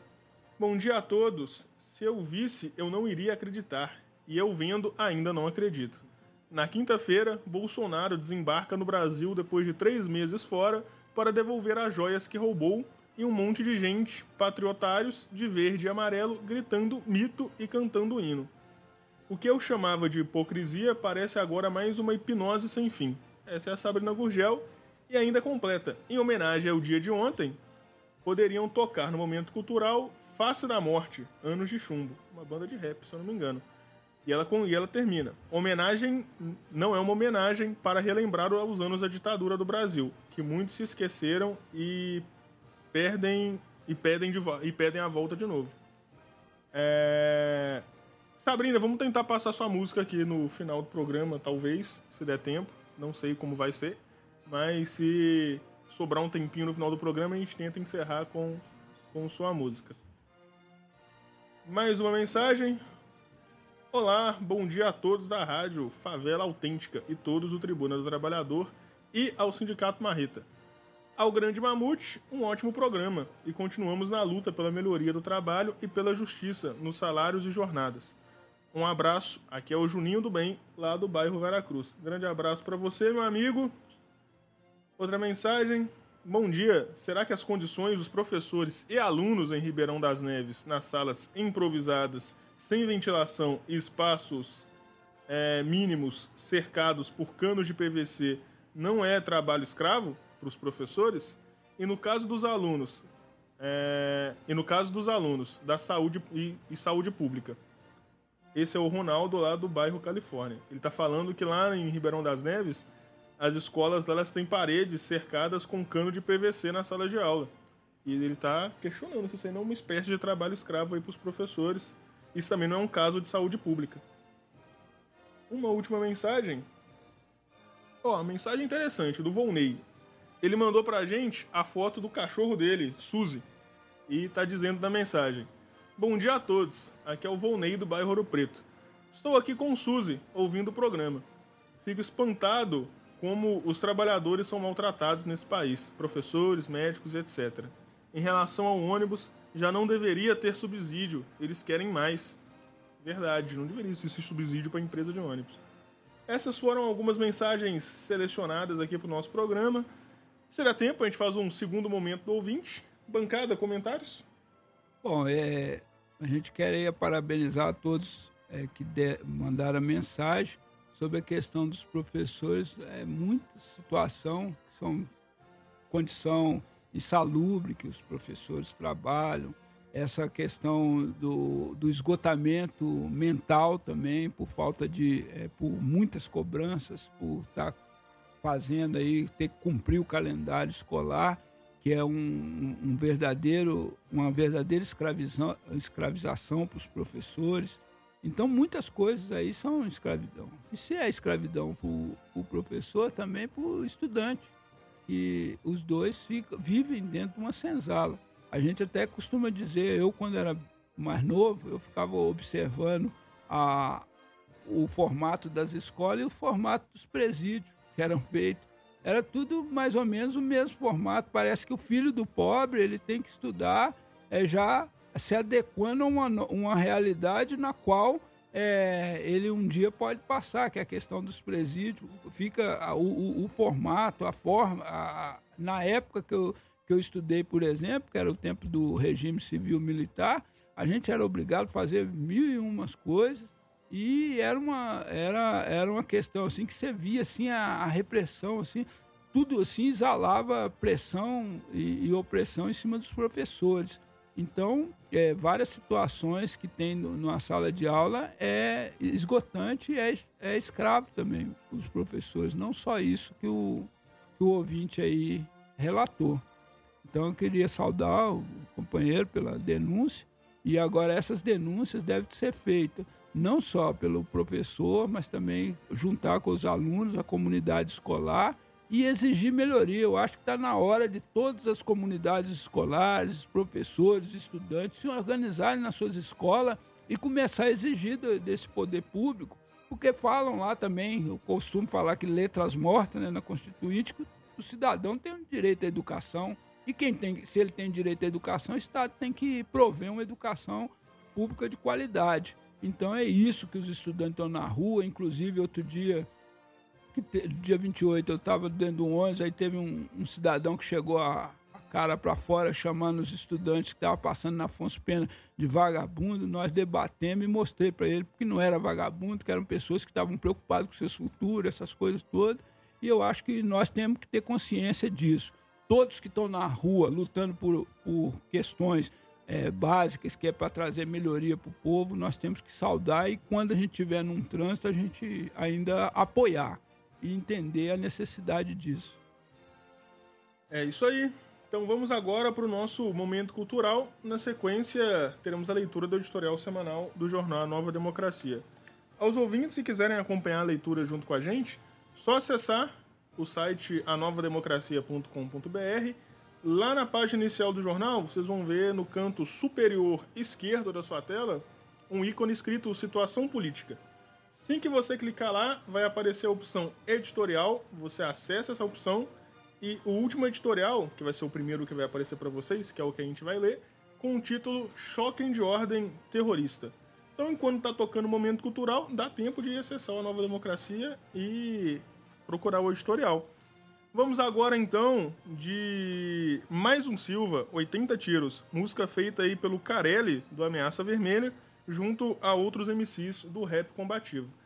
Bom dia a todos. Se eu visse, eu não iria acreditar e eu vendo ainda não acredito. Na quinta-feira, Bolsonaro desembarca no Brasil depois de três meses fora para devolver as joias que roubou e um monte de gente, patriotários, de verde e amarelo, gritando mito e cantando hino. O que eu chamava de hipocrisia parece agora mais uma hipnose sem fim. Essa é a Sabrina Gurgel e ainda completa. Em homenagem ao dia de ontem, poderiam tocar no momento cultural Face da Morte, Anos de Chumbo, uma banda de rap, se eu não me engano. E ela, e ela termina. Homenagem não é uma homenagem para relembrar os anos da ditadura do Brasil, que muitos se esqueceram e perdem e pedem, de, e pedem a volta de novo. É... Sabrina, vamos tentar passar sua música aqui no final do programa, talvez, se der tempo. Não sei como vai ser, mas se sobrar um tempinho no final do programa, a gente tenta encerrar com, com sua música. Mais uma mensagem. Olá, bom dia a todos da rádio Favela Autêntica e todos do Tribuna do Trabalhador e ao Sindicato Marreta. Ao Grande Mamute, um ótimo programa e continuamos na luta pela melhoria do trabalho e pela justiça nos salários e jornadas. Um abraço, aqui é o Juninho do Bem, lá do bairro Veracruz. Grande abraço para você, meu amigo. Outra mensagem. Bom dia. Será que as condições dos professores e alunos em Ribeirão das Neves, nas salas improvisadas, sem ventilação e espaços é, mínimos cercados por canos de PVC não é trabalho escravo para os professores? E no caso dos alunos, é, e no caso dos alunos da saúde e, e, saúde pública, esse é o Ronaldo lá do bairro Califórnia. Ele está falando que lá em Ribeirão das Neves as escolas elas têm paredes cercadas com cano de PVC na sala de aula. E ele está questionando se isso aí não é uma espécie de trabalho escravo aí para os professores isso também não é um caso de saúde pública. Uma última mensagem. Ó, oh, mensagem interessante do Volney. Ele mandou pra gente a foto do cachorro dele, Suzy, e tá dizendo na mensagem: Bom dia a todos. Aqui é o Volney do bairro Ouro Preto. Estou aqui com Suzy, ouvindo o programa. Fico espantado como os trabalhadores são maltratados nesse país, professores, médicos, etc. Em relação ao ônibus, já não deveria ter subsídio. Eles querem mais. Verdade, não deveria existir subsídio para empresa de ônibus. Essas foram algumas mensagens selecionadas aqui para o nosso programa. Se der tempo, a gente faz um segundo momento do ouvinte. Bancada, comentários? Bom, é, a gente queria parabenizar a todos é, que de, mandaram mensagem sobre a questão dos professores. É muita situação, são condição insalubre que os professores trabalham, essa questão do, do esgotamento mental também, por falta de, é, por muitas cobranças, por estar tá fazendo aí, ter que cumprir o calendário escolar, que é um, um verdadeiro, uma verdadeira escravização, escravização para os professores. Então, muitas coisas aí são escravidão. E se é escravidão para o professor, também para o estudante que os dois ficam, vivem dentro de uma senzala. A gente até costuma dizer, eu quando era mais novo, eu ficava observando a, o formato das escolas e o formato dos presídios que eram feitos. Era tudo mais ou menos o mesmo formato. Parece que o filho do pobre ele tem que estudar é, já se adequando a uma, uma realidade na qual é, ele um dia pode passar, que é a questão dos presídios. Fica o, o, o formato, a forma. A, na época que eu, que eu estudei, por exemplo, que era o tempo do regime civil militar, a gente era obrigado a fazer mil e umas coisas e era uma, era, era uma questão assim que você via assim, a, a repressão, assim, tudo assim exalava pressão e, e opressão em cima dos professores. Então, é, várias situações que tem no, numa sala de aula é esgotante é, é escravo também os professores. Não só isso que o, que o ouvinte aí relatou. Então, eu queria saudar o companheiro pela denúncia e agora essas denúncias devem ser feitas não só pelo professor, mas também juntar com os alunos, a comunidade escolar e exigir melhoria. Eu acho que está na hora de todas as comunidades escolares, professores, estudantes se organizarem nas suas escolas e começar a exigir desse poder público, porque falam lá também, eu costumo falar que letras mortas né, na Constituinte, que o cidadão tem um direito à educação e quem tem, se ele tem direito à educação, o Estado tem que prover uma educação pública de qualidade. Então é isso que os estudantes estão na rua, inclusive outro dia que te, dia 28 eu estava dentro do ônibus, aí teve um, um cidadão que chegou a, a cara para fora chamando os estudantes que estavam passando na Afonso Pena de vagabundo. Nós debatemos e mostrei para ele que não era vagabundo, que eram pessoas que estavam preocupadas com seus futuros, essas coisas todas. E eu acho que nós temos que ter consciência disso. Todos que estão na rua lutando por, por questões é, básicas, que é para trazer melhoria para o povo, nós temos que saudar e quando a gente estiver num trânsito, a gente ainda apoiar e entender a necessidade disso. É isso aí. Então vamos agora para o nosso momento cultural. Na sequência, teremos a leitura do editorial semanal do jornal Nova Democracia. Aos ouvintes, se quiserem acompanhar a leitura junto com a gente, só acessar o site anovademocracia.com.br. Lá na página inicial do jornal, vocês vão ver no canto superior esquerdo da sua tela um ícone escrito Situação Política. Assim que você clicar lá, vai aparecer a opção editorial, você acessa essa opção e o último editorial, que vai ser o primeiro que vai aparecer para vocês, que é o que a gente vai ler, com o título Choquem de Ordem Terrorista. Então, enquanto está tocando o momento cultural, dá tempo de acessar a Nova Democracia e procurar o editorial. Vamos agora então de mais um Silva, 80 tiros, música feita aí pelo Carelli do Ameaça Vermelha, junto a outros MCs do rap combativo.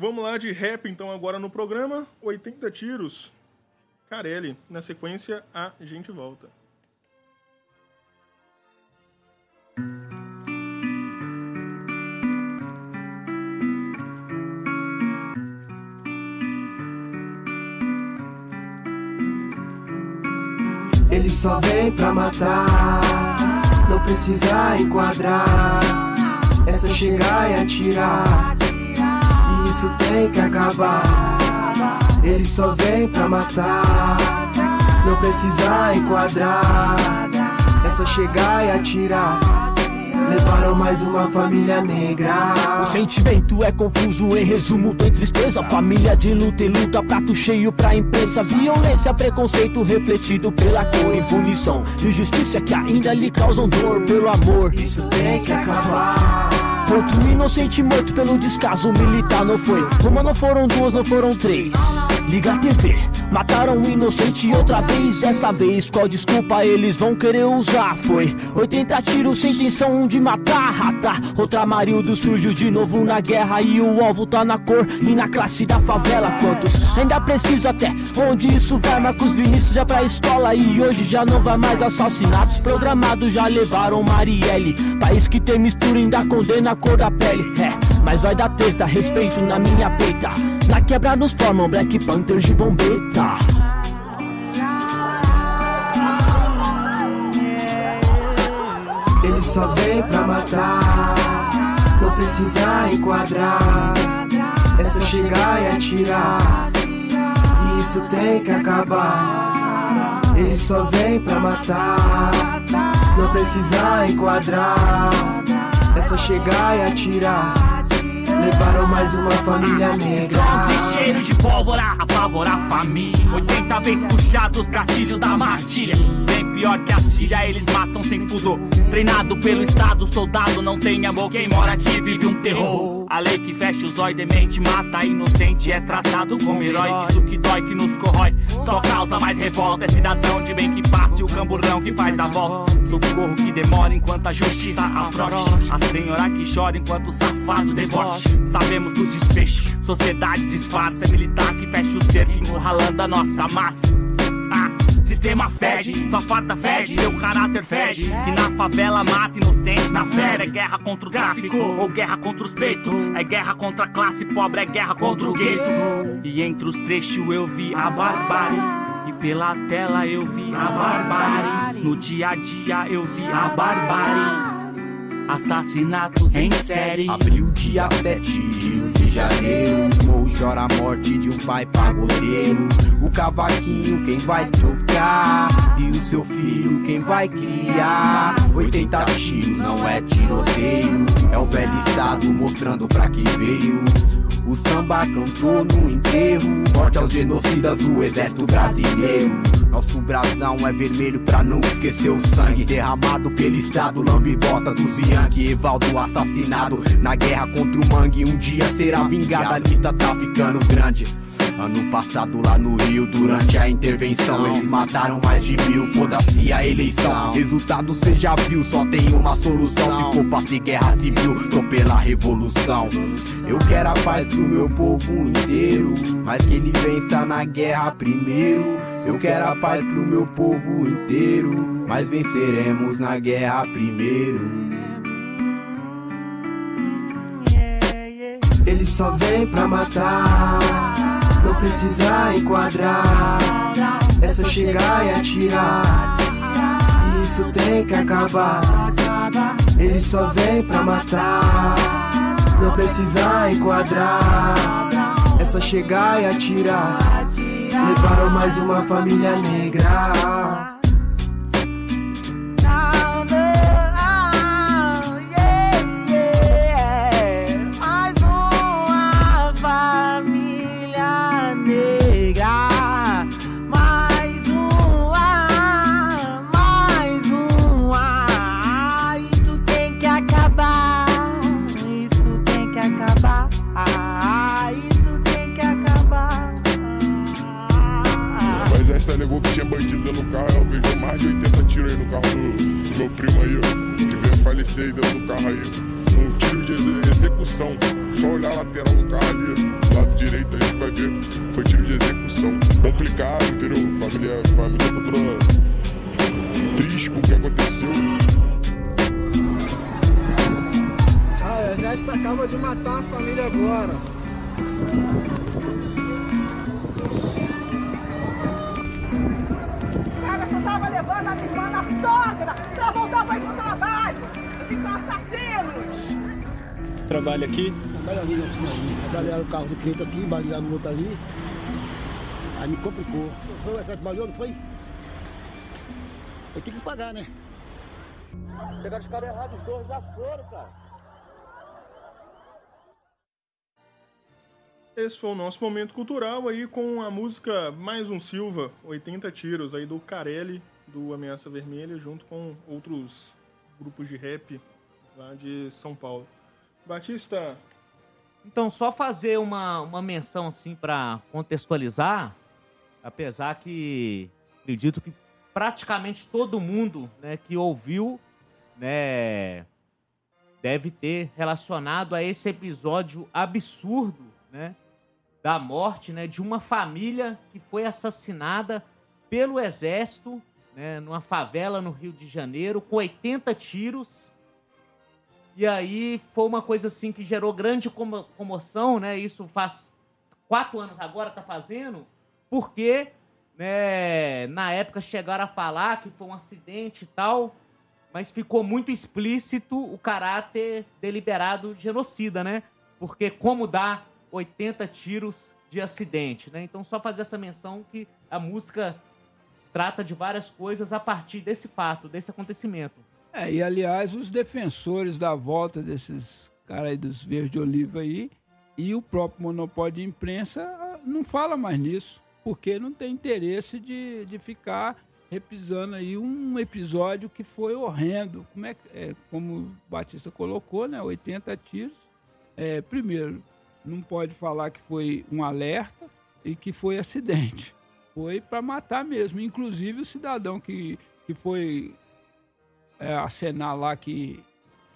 Vamos lá de rap então agora no programa. 80 tiros. Carelli. Na sequência, a gente volta. Ele só vem pra matar, não precisa enquadrar. É só chegar e atirar isso tem que acabar. Ele só vem pra matar, não precisa enquadrar. É só chegar e atirar. Levaram mais uma família negra. O sentimento é confuso, em resumo, tem tristeza. Família de luta e luta, prato cheio pra imprensa. Violência, preconceito refletido pela cor, impunição. Injustiça que ainda lhe causam dor pelo amor. Isso tem que acabar. Outro inocente morto pelo descaso militar não foi. Uma não foram duas, não foram três. Liga a TV, mataram um inocente outra vez. Dessa vez, qual desculpa eles vão querer usar? Foi 80 tiros sem intenção de matar Rata, outra Marildo surgiu de novo na guerra. E o alvo tá na cor e na classe da favela. Quantos ainda preciso até onde isso vai? Marcos Vinícius é pra escola e hoje já não vai mais. Assassinatos programados já levaram Marielle. País que tem mistura ainda condena cor da pele, é, mas vai dar treta, respeito na minha peita. Na quebra nos formam Black Panthers de bombeta. Ele só vem pra matar, não precisa enquadrar. É só chegar e atirar, e isso tem que acabar. Ele só vem pra matar, não precisa enquadrar. É só chegar e atirar. Levaram mais uma família negra. cheiro de pólvora, apavorar a família. 80 vezes puxados, gatilho da matilha. Bem pior que a Síria, eles matam sem pudor. Treinado pelo Estado, soldado não tem amor. Quem mora aqui vive um terror. A lei que fecha os olhos, demente, mata inocente, é tratado como herói. Isso que dói, que nos corrói, só causa mais revolta. É cidadão de bem que passe, o camburão que faz a volta. Socorro que demora enquanto a justiça afrouxa. A senhora que chora enquanto o safado deboche. Sabemos dos desfechos, sociedade disfarça. É militar que fecha o cerco, encurralando a nossa massa. Sistema fede, sua farta fede, seu caráter fede. Que na favela mata inocente, na fera é guerra contra o tráfico ou guerra contra os peitos. É guerra contra a classe pobre, é guerra contra o gueto. E entre os trechos eu vi a barbárie. E pela tela eu vi a barbárie. No dia a dia eu vi a barbárie. Assassinatos em série. Abril dia 7, Rio de Janeiro. Ou chora a morte de um pai pagodeiro. O cavaquinho quem vai tocar? E o seu filho quem vai criar? 80 tiros não é tiroteio. É o velho estado mostrando pra que veio. O samba cantou no enterro. Morte aos genocidas do exército brasileiro. Nosso brasão é vermelho pra não esquecer o sangue derramado pelo estado. Lambibota dos Yankee, Evaldo assassinado na guerra contra o mangue. Um dia será vingada, a lista tá ficando grande. Ano passado lá no Rio, durante a intervenção, eles mataram mais de mil. Foda-se a eleição. Resultado cê já viu, só tem uma solução. Se for pra ter guerra civil, tô pela revolução. Eu quero a paz pro meu povo inteiro, mas que ele vença na guerra primeiro. Eu quero a paz pro meu povo inteiro, mas venceremos na guerra primeiro. Ele só vem pra matar, não precisa enquadrar. É só chegar e atirar. E isso tem que acabar. Ele só vem pra matar, não precisa enquadrar. É só chegar e atirar. Levaram mais uma família negra. Carro do, meu primo aí, ó. Que veio falecer dentro do carro aí. Um tiro de exe- execução. Só olhar a lateral do carro ali, lado direito aí, vai ver. Foi tiro de execução. Complicado, entendeu? Família, família tá toda triste com o que aconteceu. Ah, o exército acaba de matar a família agora. Cara, você tava levando a minha sogra pra voltar pra ir pro trabalho. São assassinos. Trabalha aqui? Trabalha ali na oficina ali. Balearam o carro do cliente aqui, balearam o outro ali. Aí me complicou. Foi o exército baleou, não foi? Eu tenho que pagar, né? Pegaram os caras errados, os dois já foram, cara. Esse foi o nosso momento cultural aí com a música Mais um Silva, 80 tiros aí do Carelli, do Ameaça Vermelha, junto com outros grupos de rap lá de São Paulo. Batista, Então, só fazer uma, uma menção assim para contextualizar, apesar que acredito que praticamente todo mundo né, que ouviu né, deve ter relacionado a esse episódio absurdo né, da morte né, de uma família que foi assassinada pelo exército né, numa favela no Rio de Janeiro com 80 tiros. E aí foi uma coisa assim que gerou grande como- comoção, né? Isso faz quatro anos agora, tá fazendo, porque né, na época chegaram a falar que foi um acidente e tal, mas ficou muito explícito o caráter deliberado genocida, né? Porque como dá 80 tiros de acidente, né? Então só fazer essa menção que a música trata de várias coisas a partir desse fato, desse acontecimento. É, e aliás, os defensores da volta desses caras aí dos verdes de oliva aí e o próprio monopólio de imprensa ah, não fala mais nisso, porque não tem interesse de, de ficar repisando aí um episódio que foi horrendo. Como é, é como o Batista colocou, né? 80 tiros. É, primeiro, não pode falar que foi um alerta e que foi acidente. Foi para matar mesmo. Inclusive o cidadão que, que foi é, acenar lá que,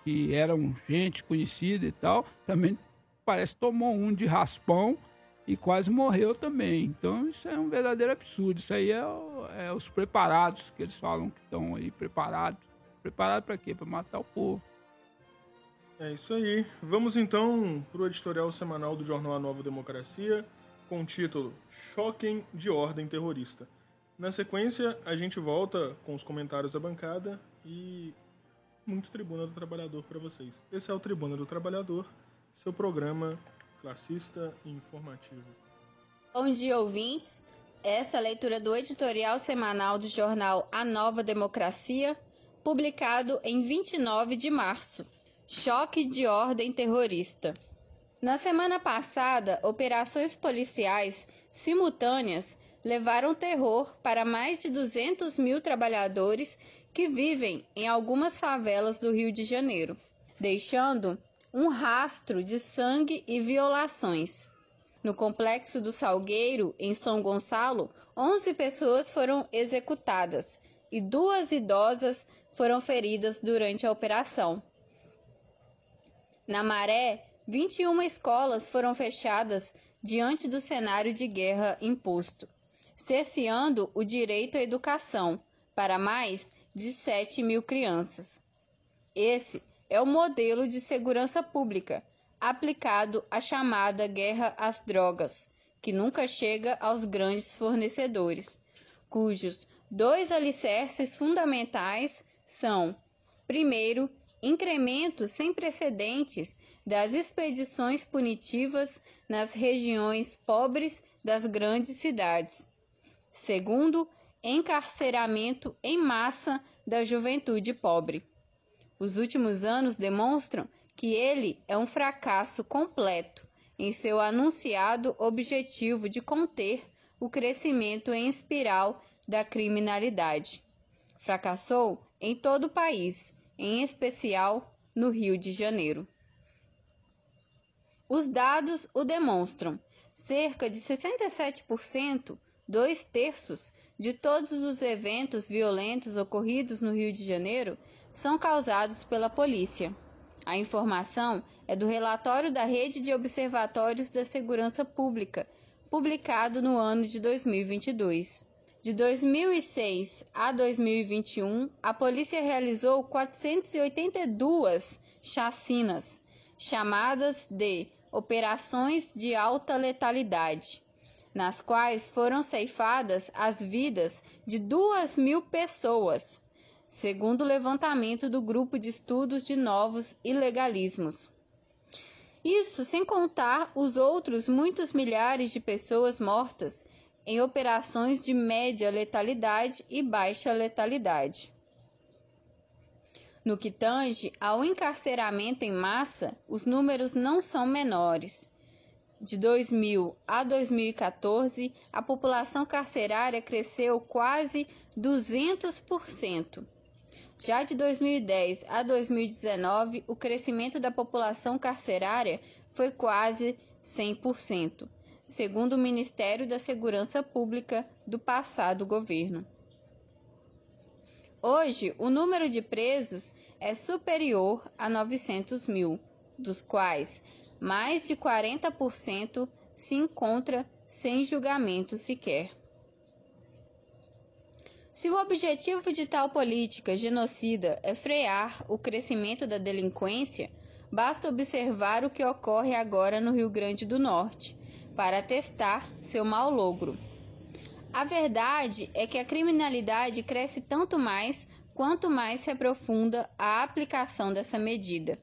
que era um gente conhecida e tal, também parece tomou um de raspão e quase morreu também. Então isso é um verdadeiro absurdo. Isso aí é, é os preparados que eles falam que estão aí preparados. Preparado para quê? Para matar o povo. É isso aí. Vamos então para o editorial semanal do jornal A Nova Democracia, com o título Choquem de Ordem Terrorista. Na sequência, a gente volta com os comentários da bancada e muito Tribuna do Trabalhador para vocês. Esse é o Tribuna do Trabalhador, seu programa classista e informativo. Bom dia, ouvintes. Esta é a leitura do editorial semanal do jornal A Nova Democracia, publicado em 29 de março. Choque de ordem terrorista. Na semana passada, operações policiais simultâneas levaram terror para mais de 200 mil trabalhadores que vivem em algumas favelas do Rio de Janeiro, deixando um rastro de sangue e violações. No complexo do Salgueiro, em São Gonçalo, 11 pessoas foram executadas e duas idosas foram feridas durante a operação. Na Maré, 21 escolas foram fechadas diante do cenário de guerra imposto, cerceando o direito à educação para mais de 7 mil crianças. Esse é o modelo de segurança pública aplicado à chamada guerra às drogas, que nunca chega aos grandes fornecedores, cujos dois alicerces fundamentais são, primeiro, incremento sem precedentes das expedições punitivas nas regiões pobres das grandes cidades. Segundo, encarceramento em massa da juventude pobre. Os últimos anos demonstram que ele é um fracasso completo em seu anunciado objetivo de conter o crescimento em espiral da criminalidade. Fracassou em todo o país, em especial no Rio de Janeiro. Os dados o demonstram. Cerca de 67%, dois terços, de todos os eventos violentos ocorridos no Rio de Janeiro são causados pela polícia. A informação é do relatório da Rede de Observatórios da Segurança Pública, publicado no ano de 2022. De 2006 a 2021, a polícia realizou 482 chacinas, chamadas de operações de alta letalidade, nas quais foram ceifadas as vidas de 2 mil pessoas, segundo o levantamento do Grupo de Estudos de Novos Ilegalismos. Isso sem contar os outros muitos milhares de pessoas mortas em operações de média letalidade e baixa letalidade. No que tange ao encarceramento em massa, os números não são menores. De 2000 a 2014, a população carcerária cresceu quase 200%. Já de 2010 a 2019, o crescimento da população carcerária foi quase 100%, segundo o Ministério da Segurança Pública do passado governo. Hoje, o número de presos é superior a 900 mil, dos quais mais de 40% se encontra sem julgamento sequer. Se o objetivo de tal política genocida é frear o crescimento da delinquência, basta observar o que ocorre agora no Rio Grande do Norte para atestar seu mau logro. A verdade é que a criminalidade cresce tanto mais quanto mais se aprofunda a aplicação dessa medida.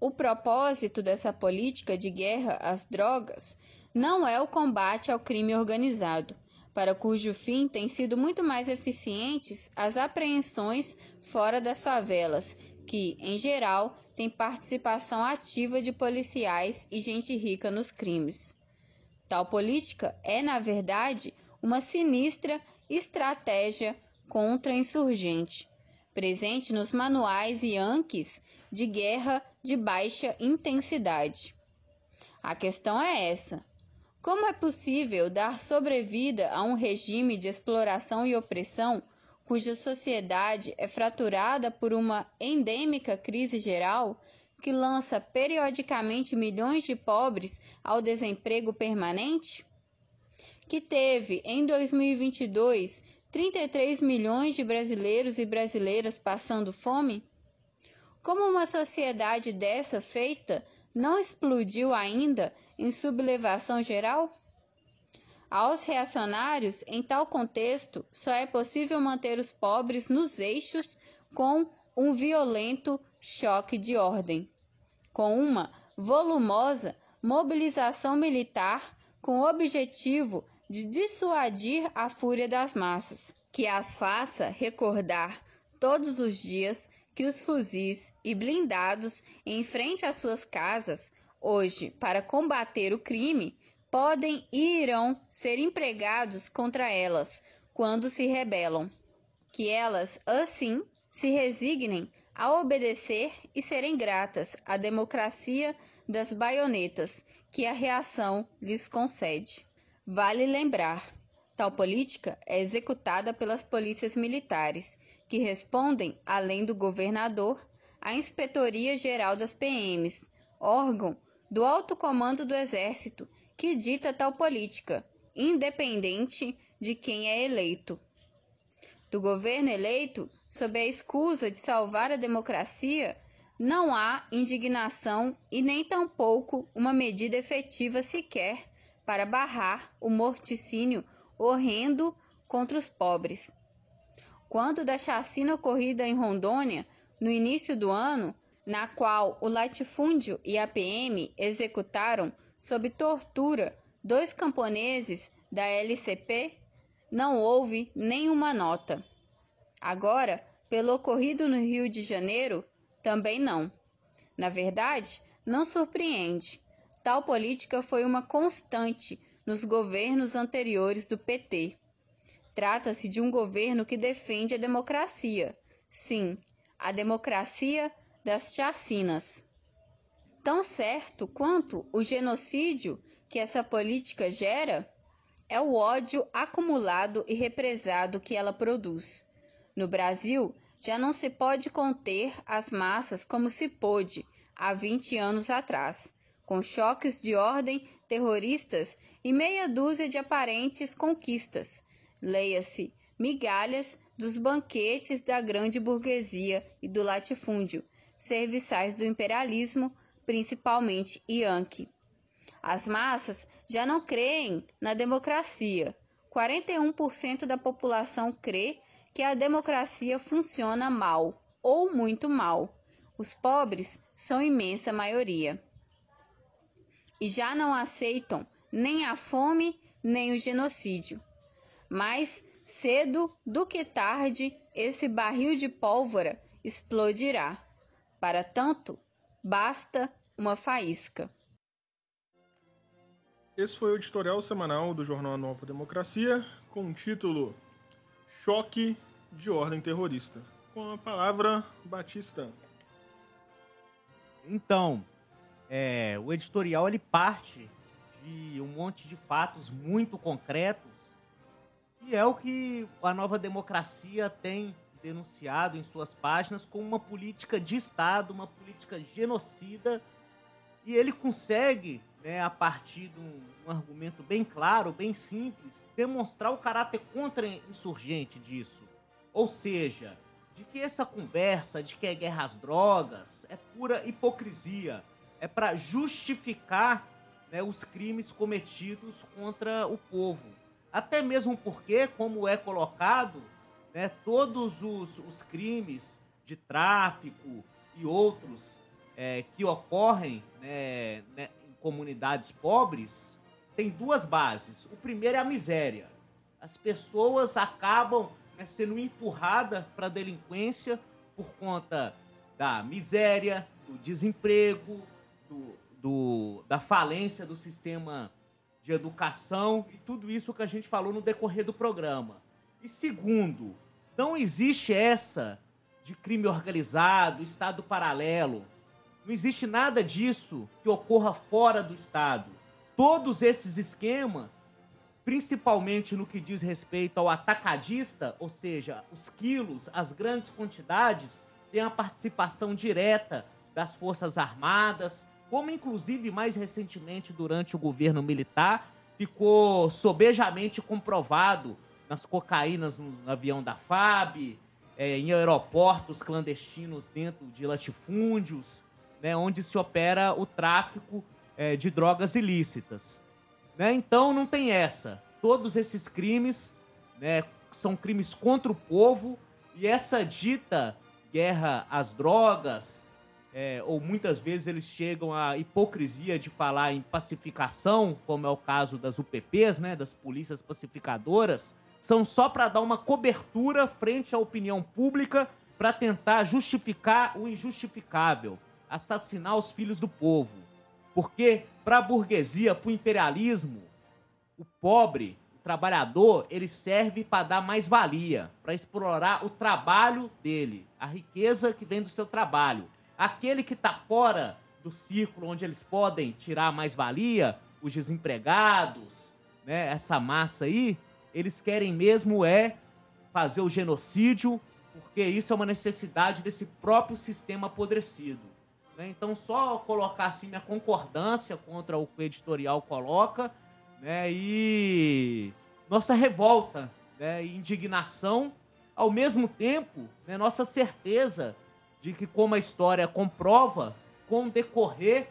O propósito dessa política de guerra às drogas não é o combate ao crime organizado, para cujo fim têm sido muito mais eficientes as apreensões fora das favelas, que, em geral, têm participação ativa de policiais e gente rica nos crimes. Tal política é, na verdade, uma sinistra estratégia contra-insurgente, presente nos manuais Yankees de guerra de baixa intensidade. A questão é essa: como é possível dar sobrevida a um regime de exploração e opressão cuja sociedade é fraturada por uma endêmica crise geral que lança periodicamente milhões de pobres ao desemprego permanente? Que teve, em 2022, 33 milhões de brasileiros e brasileiras passando fome? Como uma sociedade dessa feita não explodiu ainda em sublevação geral? Aos reacionários, em tal contexto, só é possível manter os pobres nos eixos com um violento choque de ordem, com uma volumosa mobilização militar com o objetivo de dissuadir a fúria das massas, que as faça recordar todos os dias que os fuzis e blindados em frente às suas casas, hoje, para combater o crime, podem e irão ser empregados contra elas quando se rebelam. Que elas, assim, se resignem a obedecer e serem gratas à democracia das baionetas que a reação lhes concede. Vale lembrar, tal política é executada pelas polícias militares, que respondem, além do governador, à Inspetoria Geral das PMs, órgão do alto comando do Exército, que dita tal política, independente de quem é eleito. Do governo eleito, sob a escusa de salvar a democracia, não há indignação e nem tampouco uma medida efetiva sequer para barrar o morticínio horrendo contra os pobres. Quando da chacina ocorrida em Rondônia, no início do ano, na qual o latifúndio e a PM executaram, sob tortura, dois camponeses da LCP, não houve nenhuma nota. Agora, pelo ocorrido no Rio de Janeiro, também não. Na verdade, não surpreende. Tal política foi uma constante nos governos anteriores do PT. Trata-se de um governo que defende a democracia. Sim, a democracia das chacinas. Tão certo quanto o genocídio que essa política gera é o ódio acumulado e represado que ela produz. No Brasil, já não se pode conter as massas como se pôde há 20 anos atrás com choques de ordem terroristas e meia dúzia de aparentes conquistas. Leia-se migalhas dos banquetes da grande burguesia e do latifúndio, serviçais do imperialismo, principalmente Yankee. As massas já não creem na democracia. 41% da população crê que a democracia funciona mal ou muito mal. Os pobres são imensa maioria e já não aceitam nem a fome nem o genocídio. Mais cedo do que tarde, esse barril de pólvora explodirá. Para tanto, basta uma faísca. Esse foi o editorial semanal do jornal Nova Democracia, com o título Choque de Ordem Terrorista, com a palavra Batista. Então, é, o editorial ele parte de um monte de fatos muito concretos e é o que a nova democracia tem denunciado em suas páginas como uma política de Estado, uma política genocida e ele consegue, né, a partir de um, um argumento bem claro, bem simples, demonstrar o caráter contra-insurgente disso. Ou seja, de que essa conversa de que é guerra às drogas é pura hipocrisia é para justificar né, os crimes cometidos contra o povo. Até mesmo porque, como é colocado, né, todos os, os crimes de tráfico e outros é, que ocorrem né, né, em comunidades pobres têm duas bases. O primeiro é a miséria. As pessoas acabam né, sendo empurradas para a delinquência por conta da miséria, do desemprego, do, do, da falência do sistema de educação e tudo isso que a gente falou no decorrer do programa. E segundo, Não existe essa de crime organizado, Estado paralelo. Não existe nada disso que ocorra fora do Estado. Todos esses esquemas, principalmente no que diz respeito ao atacadista, ou seja, os quilos, as grandes quantidades, têm a participação direta das Forças Armadas, como inclusive mais recentemente durante o governo militar ficou sobejamente comprovado nas cocaínas no avião da FAB, é, em aeroportos clandestinos dentro de latifúndios, né, onde se opera o tráfico é, de drogas ilícitas. Né? Então não tem essa. Todos esses crimes né, são crimes contra o povo e essa dita guerra às drogas, é, ou muitas vezes eles chegam à hipocrisia de falar em pacificação, como é o caso das UPPs, né, das polícias pacificadoras, são só para dar uma cobertura frente à opinião pública para tentar justificar o injustificável, assassinar os filhos do povo. Porque para a burguesia, para o imperialismo, o pobre, o trabalhador, ele serve para dar mais valia, para explorar o trabalho dele, a riqueza que vem do seu trabalho. Aquele que está fora do círculo onde eles podem tirar mais valia, os desempregados, né, essa massa aí, eles querem mesmo é fazer o genocídio, porque isso é uma necessidade desse próprio sistema apodrecido. Né? Então, só colocar assim minha concordância contra o que o editorial coloca, né? E nossa revolta, né? E indignação, ao mesmo tempo, né? nossa certeza de que, como a história comprova, com o decorrer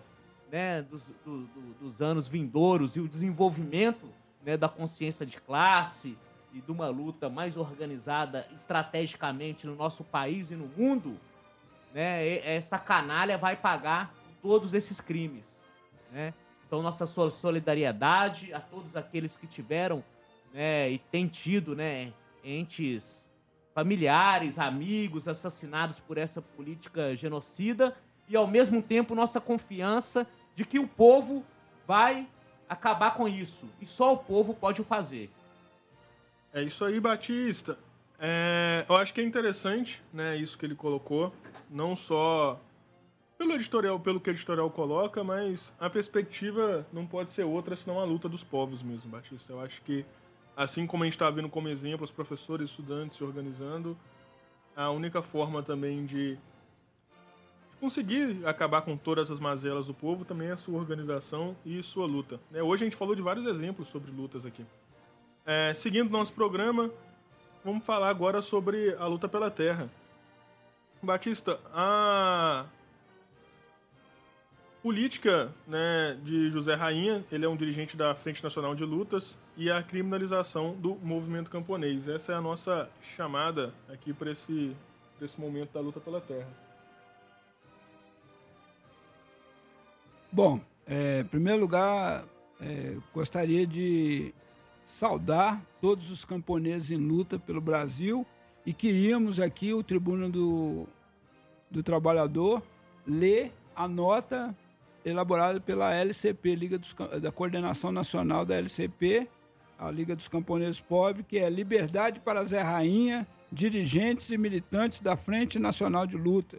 né? dos, do, do, dos anos vindouros e o desenvolvimento né? da consciência de classe e de uma luta mais organizada estrategicamente no nosso país e no mundo, né, essa canalha vai pagar todos esses crimes, né? Então nossa solidariedade a todos aqueles que tiveram, né, e têm tido, né, entes familiares, amigos assassinados por essa política genocida e ao mesmo tempo nossa confiança de que o povo vai acabar com isso e só o povo pode o fazer. É isso aí, Batista. É, eu acho que é interessante, né, isso que ele colocou, não só pelo editorial, pelo que o editorial coloca, mas a perspectiva não pode ser outra senão a luta dos povos mesmo, Batista. Eu acho que, assim como a gente está vendo como exemplo os professores e estudantes se organizando, a única forma também de conseguir acabar com todas as mazelas do povo também é a sua organização e sua luta. Né? Hoje a gente falou de vários exemplos sobre lutas aqui. É, seguindo nosso programa, vamos falar agora sobre a luta pela terra. Batista, a política né, de José Rainha, ele é um dirigente da Frente Nacional de Lutas, e a criminalização do movimento camponês. Essa é a nossa chamada aqui para esse, esse momento da luta pela terra. Bom, é, em primeiro lugar, é, gostaria de saudar todos os camponeses em luta pelo Brasil e queríamos aqui o Tribuna do, do Trabalhador ler a nota elaborada pela LCP, Liga dos, da Coordenação Nacional da LCP, a Liga dos Camponeses Pobres, que é Liberdade para Zé Rainha, dirigentes e militantes da Frente Nacional de Luta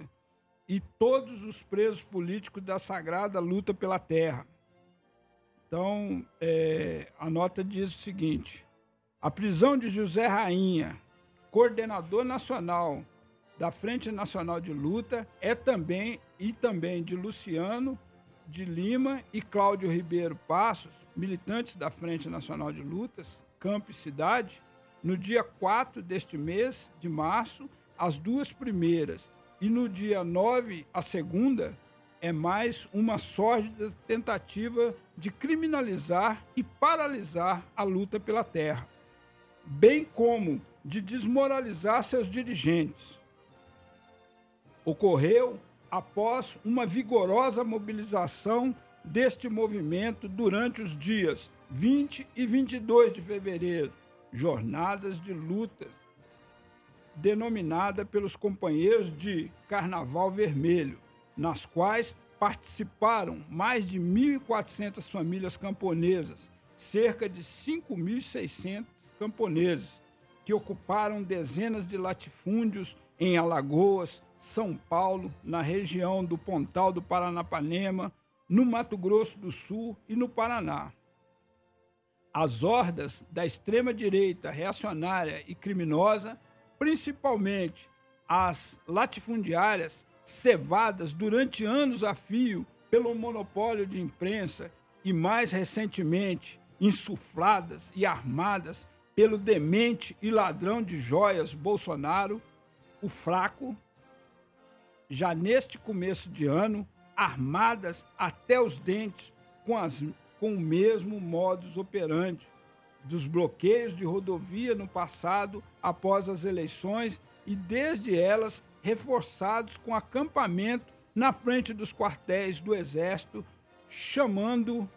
e todos os presos políticos da sagrada luta pela terra. Então, é, a nota diz o seguinte: a prisão de José Rainha, coordenador nacional da Frente Nacional de Luta, é também e também de Luciano de Lima e Cláudio Ribeiro Passos, militantes da Frente Nacional de Lutas, Campo e Cidade, no dia 4 deste mês de março, as duas primeiras, e no dia 9, a segunda, é mais uma sórdida tentativa de criminalizar e paralisar a luta pela terra, bem como de desmoralizar seus dirigentes. Ocorreu após uma vigorosa mobilização deste movimento durante os dias 20 e 22 de fevereiro, jornadas de lutas denominada pelos companheiros de Carnaval Vermelho, nas quais participaram mais de 1.400 famílias camponesas, cerca de 5.600 camponeses, que ocuparam dezenas de latifúndios em Alagoas, São Paulo, na região do Pontal do Paranapanema, no Mato Grosso do Sul e no Paraná. As hordas da extrema-direita reacionária e criminosa, principalmente as latifundiárias, cevadas durante anos a fio pelo monopólio de imprensa e, mais recentemente, insufladas e armadas pelo demente e ladrão de joias Bolsonaro, o fraco, já neste começo de ano, armadas até os dentes com, as, com o mesmo modus operandi dos bloqueios de rodovia no passado após as eleições e desde elas reforçados com acampamento na frente dos quartéis do Exército, chamando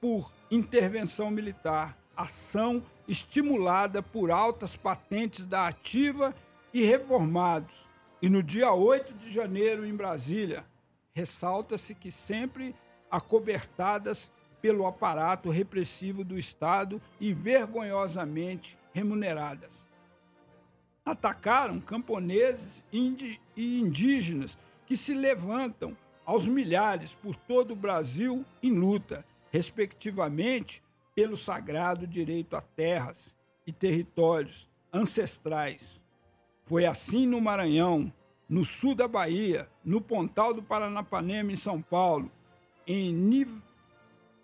por intervenção militar, ação estimulada por altas patentes da ativa e reformados. E no dia 8 de janeiro, em Brasília, ressalta-se que sempre acobertadas pelo aparato repressivo do Estado e vergonhosamente remuneradas. Atacaram camponeses e indígenas que se levantam aos milhares por todo o Brasil em luta, respectivamente pelo sagrado direito a terras e territórios ancestrais. Foi assim no Maranhão, no sul da Bahia, no Pontal do Paranapanema, em São Paulo, em Niv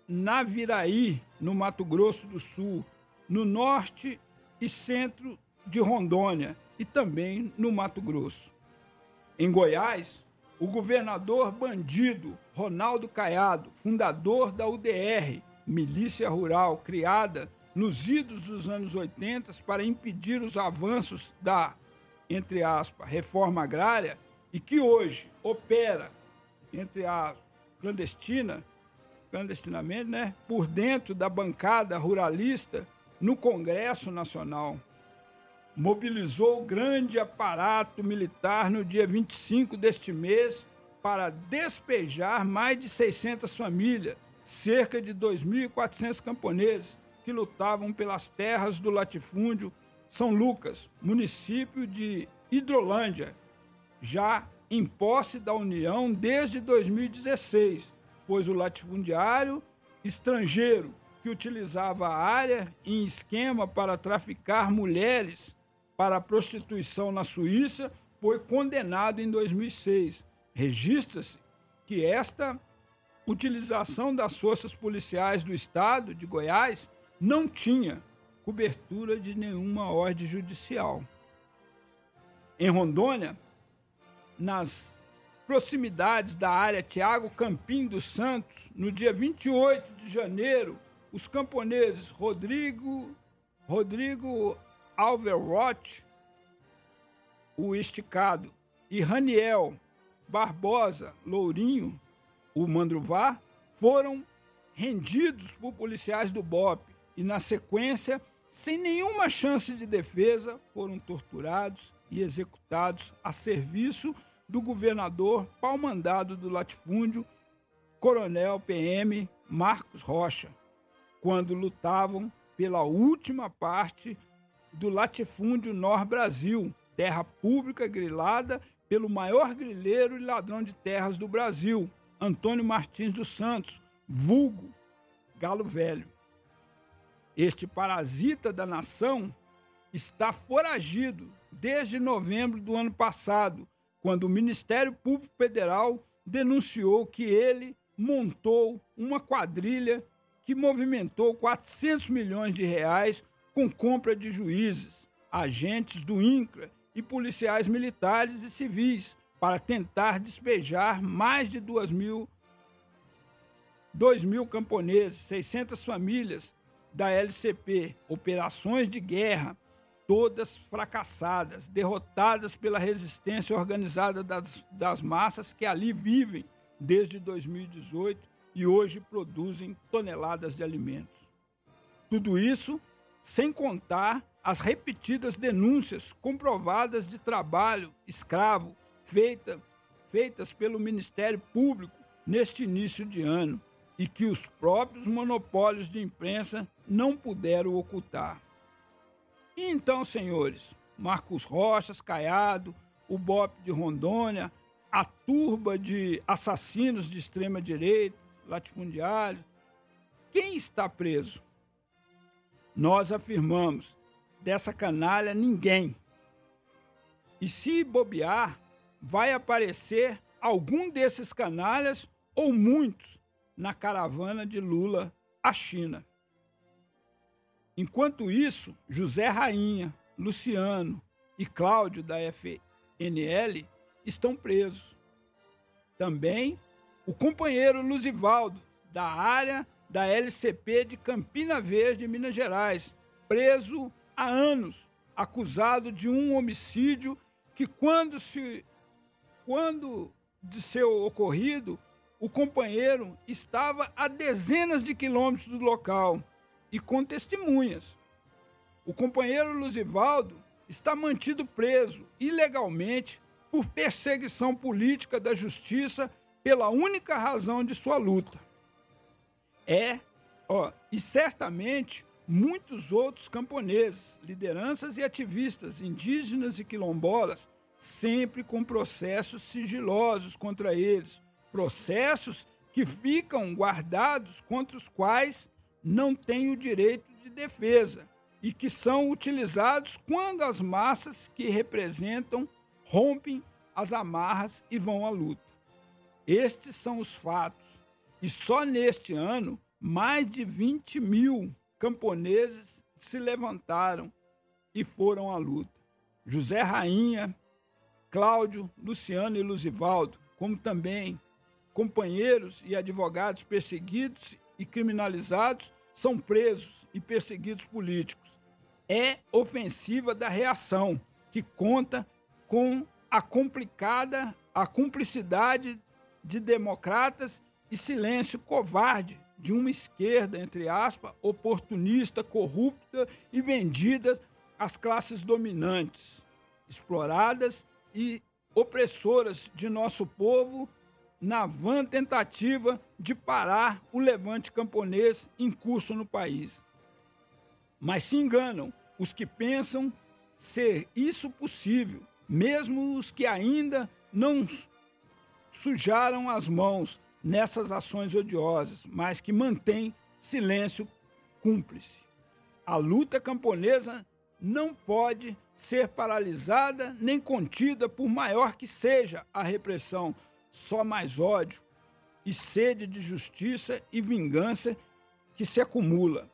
Naviraí, no Mato Grosso do Sul, no norte e centro de Rondônia e também no Mato Grosso. Em Goiás, o governador bandido Ronaldo Caiado, fundador da UDR, milícia rural criada nos idos dos anos 80 para impedir os avanços da, entre aspas, reforma agrária e que hoje opera, entre as clandestina, clandestinamente, né, por dentro da bancada ruralista no Congresso Nacional. Mobilizou grande aparato militar no dia 25 deste mês para despejar mais de 600 famílias, cerca de 2.400 camponeses que lutavam pelas terras do latifúndio São Lucas, município de Hidrolândia, já em posse da União desde 2016 pois o latifundiário estrangeiro que utilizava a área em esquema para traficar mulheres para a prostituição na Suíça foi condenado em 2006. Registra-se que esta utilização das forças policiais do estado de Goiás não tinha cobertura de nenhuma ordem judicial. Em Rondônia, nas proximidades da área Tiago Campim dos Santos, no dia 28 de janeiro, os camponeses Rodrigo, Rodrigo Alverroth, o esticado, e Raniel Barbosa Lourinho, o Mandruvá, foram rendidos por policiais do BOP e, na sequência, sem nenhuma chance de defesa, foram torturados e executados a serviço do governador pau-mandado do latifúndio, Coronel PM Marcos Rocha, quando lutavam pela última parte do latifúndio Nor Brasil, terra pública grilada pelo maior grileiro e ladrão de terras do Brasil, Antônio Martins dos Santos, vulgo Galo Velho. Este parasita da nação está foragido desde novembro do ano passado quando o Ministério Público Federal denunciou que ele montou uma quadrilha que movimentou 400 milhões de reais com compra de juízes, agentes do INCRA e policiais militares e civis para tentar despejar mais de 2 mil, 2 mil camponeses, 600 famílias da LCP, operações de guerra todas fracassadas, derrotadas pela resistência organizada das, das massas que ali vivem desde 2018 e hoje produzem toneladas de alimentos. Tudo isso sem contar as repetidas denúncias comprovadas de trabalho escravo feita, feitas pelo Ministério Público neste início de ano e que os próprios monopólios de imprensa não puderam ocultar. E então, senhores, Marcos Rochas, Caiado, o BOP de Rondônia, a turba de assassinos de extrema direita, latifundiários, quem está preso? Nós afirmamos, dessa canalha ninguém. E se bobear, vai aparecer algum desses canalhas ou muitos na caravana de Lula à China. Enquanto isso, José Rainha, Luciano e Cláudio da FNL estão presos. Também o companheiro Luzivaldo, da área da LCP de Campina Verde, Minas Gerais, preso há anos, acusado de um homicídio que quando se quando de seu ocorrido, o companheiro estava a dezenas de quilômetros do local e com testemunhas. O companheiro Luzivaldo está mantido preso ilegalmente por perseguição política da justiça pela única razão de sua luta. É, ó, e certamente muitos outros camponeses, lideranças e ativistas indígenas e quilombolas, sempre com processos sigilosos contra eles, processos que ficam guardados contra os quais não têm o direito de defesa e que são utilizados quando as massas que representam rompem as amarras e vão à luta. Estes são os fatos. E só neste ano, mais de 20 mil camponeses se levantaram e foram à luta. José Rainha, Cláudio, Luciano e Luzivaldo, como também companheiros e advogados perseguidos e criminalizados, são presos e perseguidos políticos. É ofensiva da reação, que conta com a complicada, a cumplicidade de democratas e silêncio covarde de uma esquerda, entre aspas, oportunista, corrupta e vendida às classes dominantes, exploradas e opressoras de nosso povo na vã tentativa de parar o levante camponês em curso no país. Mas se enganam os que pensam ser isso possível, mesmo os que ainda não sujaram as mãos nessas ações odiosas, mas que mantém silêncio cúmplice. A luta camponesa não pode ser paralisada nem contida por maior que seja a repressão, só mais ódio e sede de justiça e vingança que se acumula.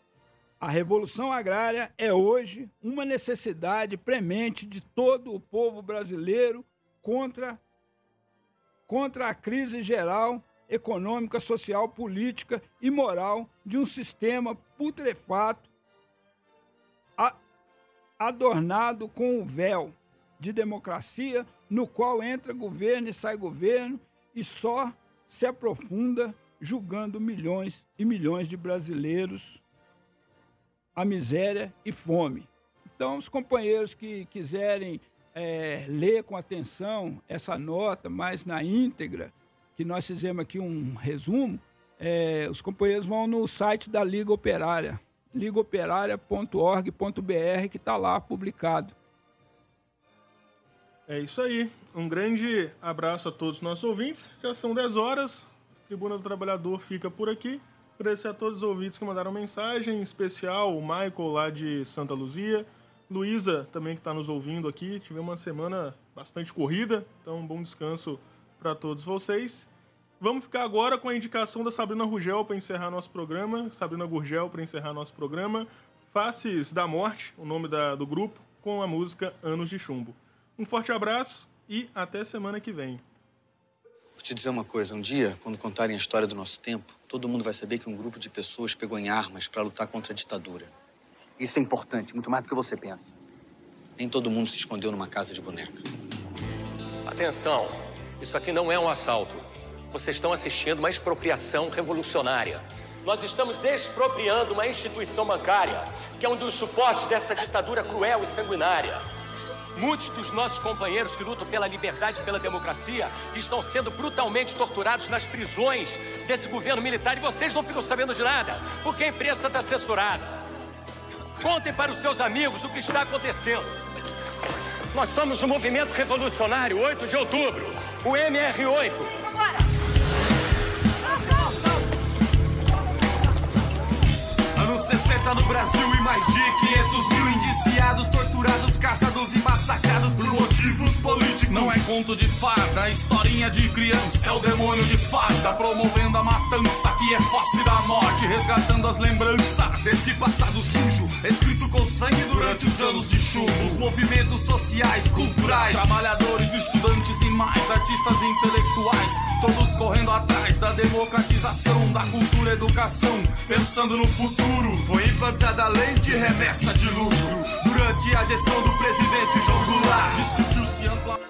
A revolução agrária é hoje uma necessidade premente de todo o povo brasileiro contra contra a crise geral econômica, social, política e moral de um sistema putrefato, adornado com o véu de democracia, no qual entra governo e sai governo e só se aprofunda julgando milhões e milhões de brasileiros a miséria e fome. Então, os companheiros que quiserem é, ler com atenção essa nota mais na íntegra, que nós fizemos aqui um resumo, é, os companheiros vão no site da Liga Operária, ligaoperária.org.br, que está lá publicado. É isso aí. Um grande abraço a todos os nossos ouvintes. Já são 10 horas. Tribuna do Trabalhador fica por aqui. Agradecer a todos os ouvintes que mandaram mensagem, em especial o Michael lá de Santa Luzia, Luísa também que está nos ouvindo aqui. Tivemos uma semana bastante corrida, então um bom descanso para todos vocês. Vamos ficar agora com a indicação da Sabrina Rugel para encerrar nosso programa. Sabrina Gurgel para encerrar nosso programa. Faces da Morte, o nome da, do grupo, com a música Anos de Chumbo. Um forte abraço e até semana que vem. Vou te dizer uma coisa: um dia, quando contarem a história do nosso tempo, todo mundo vai saber que um grupo de pessoas pegou em armas para lutar contra a ditadura. Isso é importante, muito mais do que você pensa. Nem todo mundo se escondeu numa casa de boneca. Atenção! Isso aqui não é um assalto. Vocês estão assistindo uma expropriação revolucionária. Nós estamos expropriando uma instituição bancária que é um dos suportes dessa ditadura cruel e sanguinária. Muitos dos nossos companheiros que lutam pela liberdade e pela democracia estão sendo brutalmente torturados nas prisões desse governo militar e vocês não ficam sabendo de nada, porque a imprensa está censurada. Contem para os seus amigos o que está acontecendo. Nós somos o Movimento Revolucionário 8 de Outubro, o MR8. Anos 60 no Brasil e mais de 500 mil torturados, caçados e massacrados por motivos políticos. Não é conto de fada, é historinha de criança. É o demônio de fada promovendo a matança que é face da morte, resgatando as lembranças. Esse passado sujo, escrito com sangue durante os anos de chumbo. Os movimentos sociais, culturais, Trabalhadores, estudantes e mais artistas intelectuais, todos correndo atrás da democratização da cultura e educação, pensando no futuro. Foi implantada a lei de remessa de lucro durante a gestão do presidente João Goulart. Discutiu-se ampla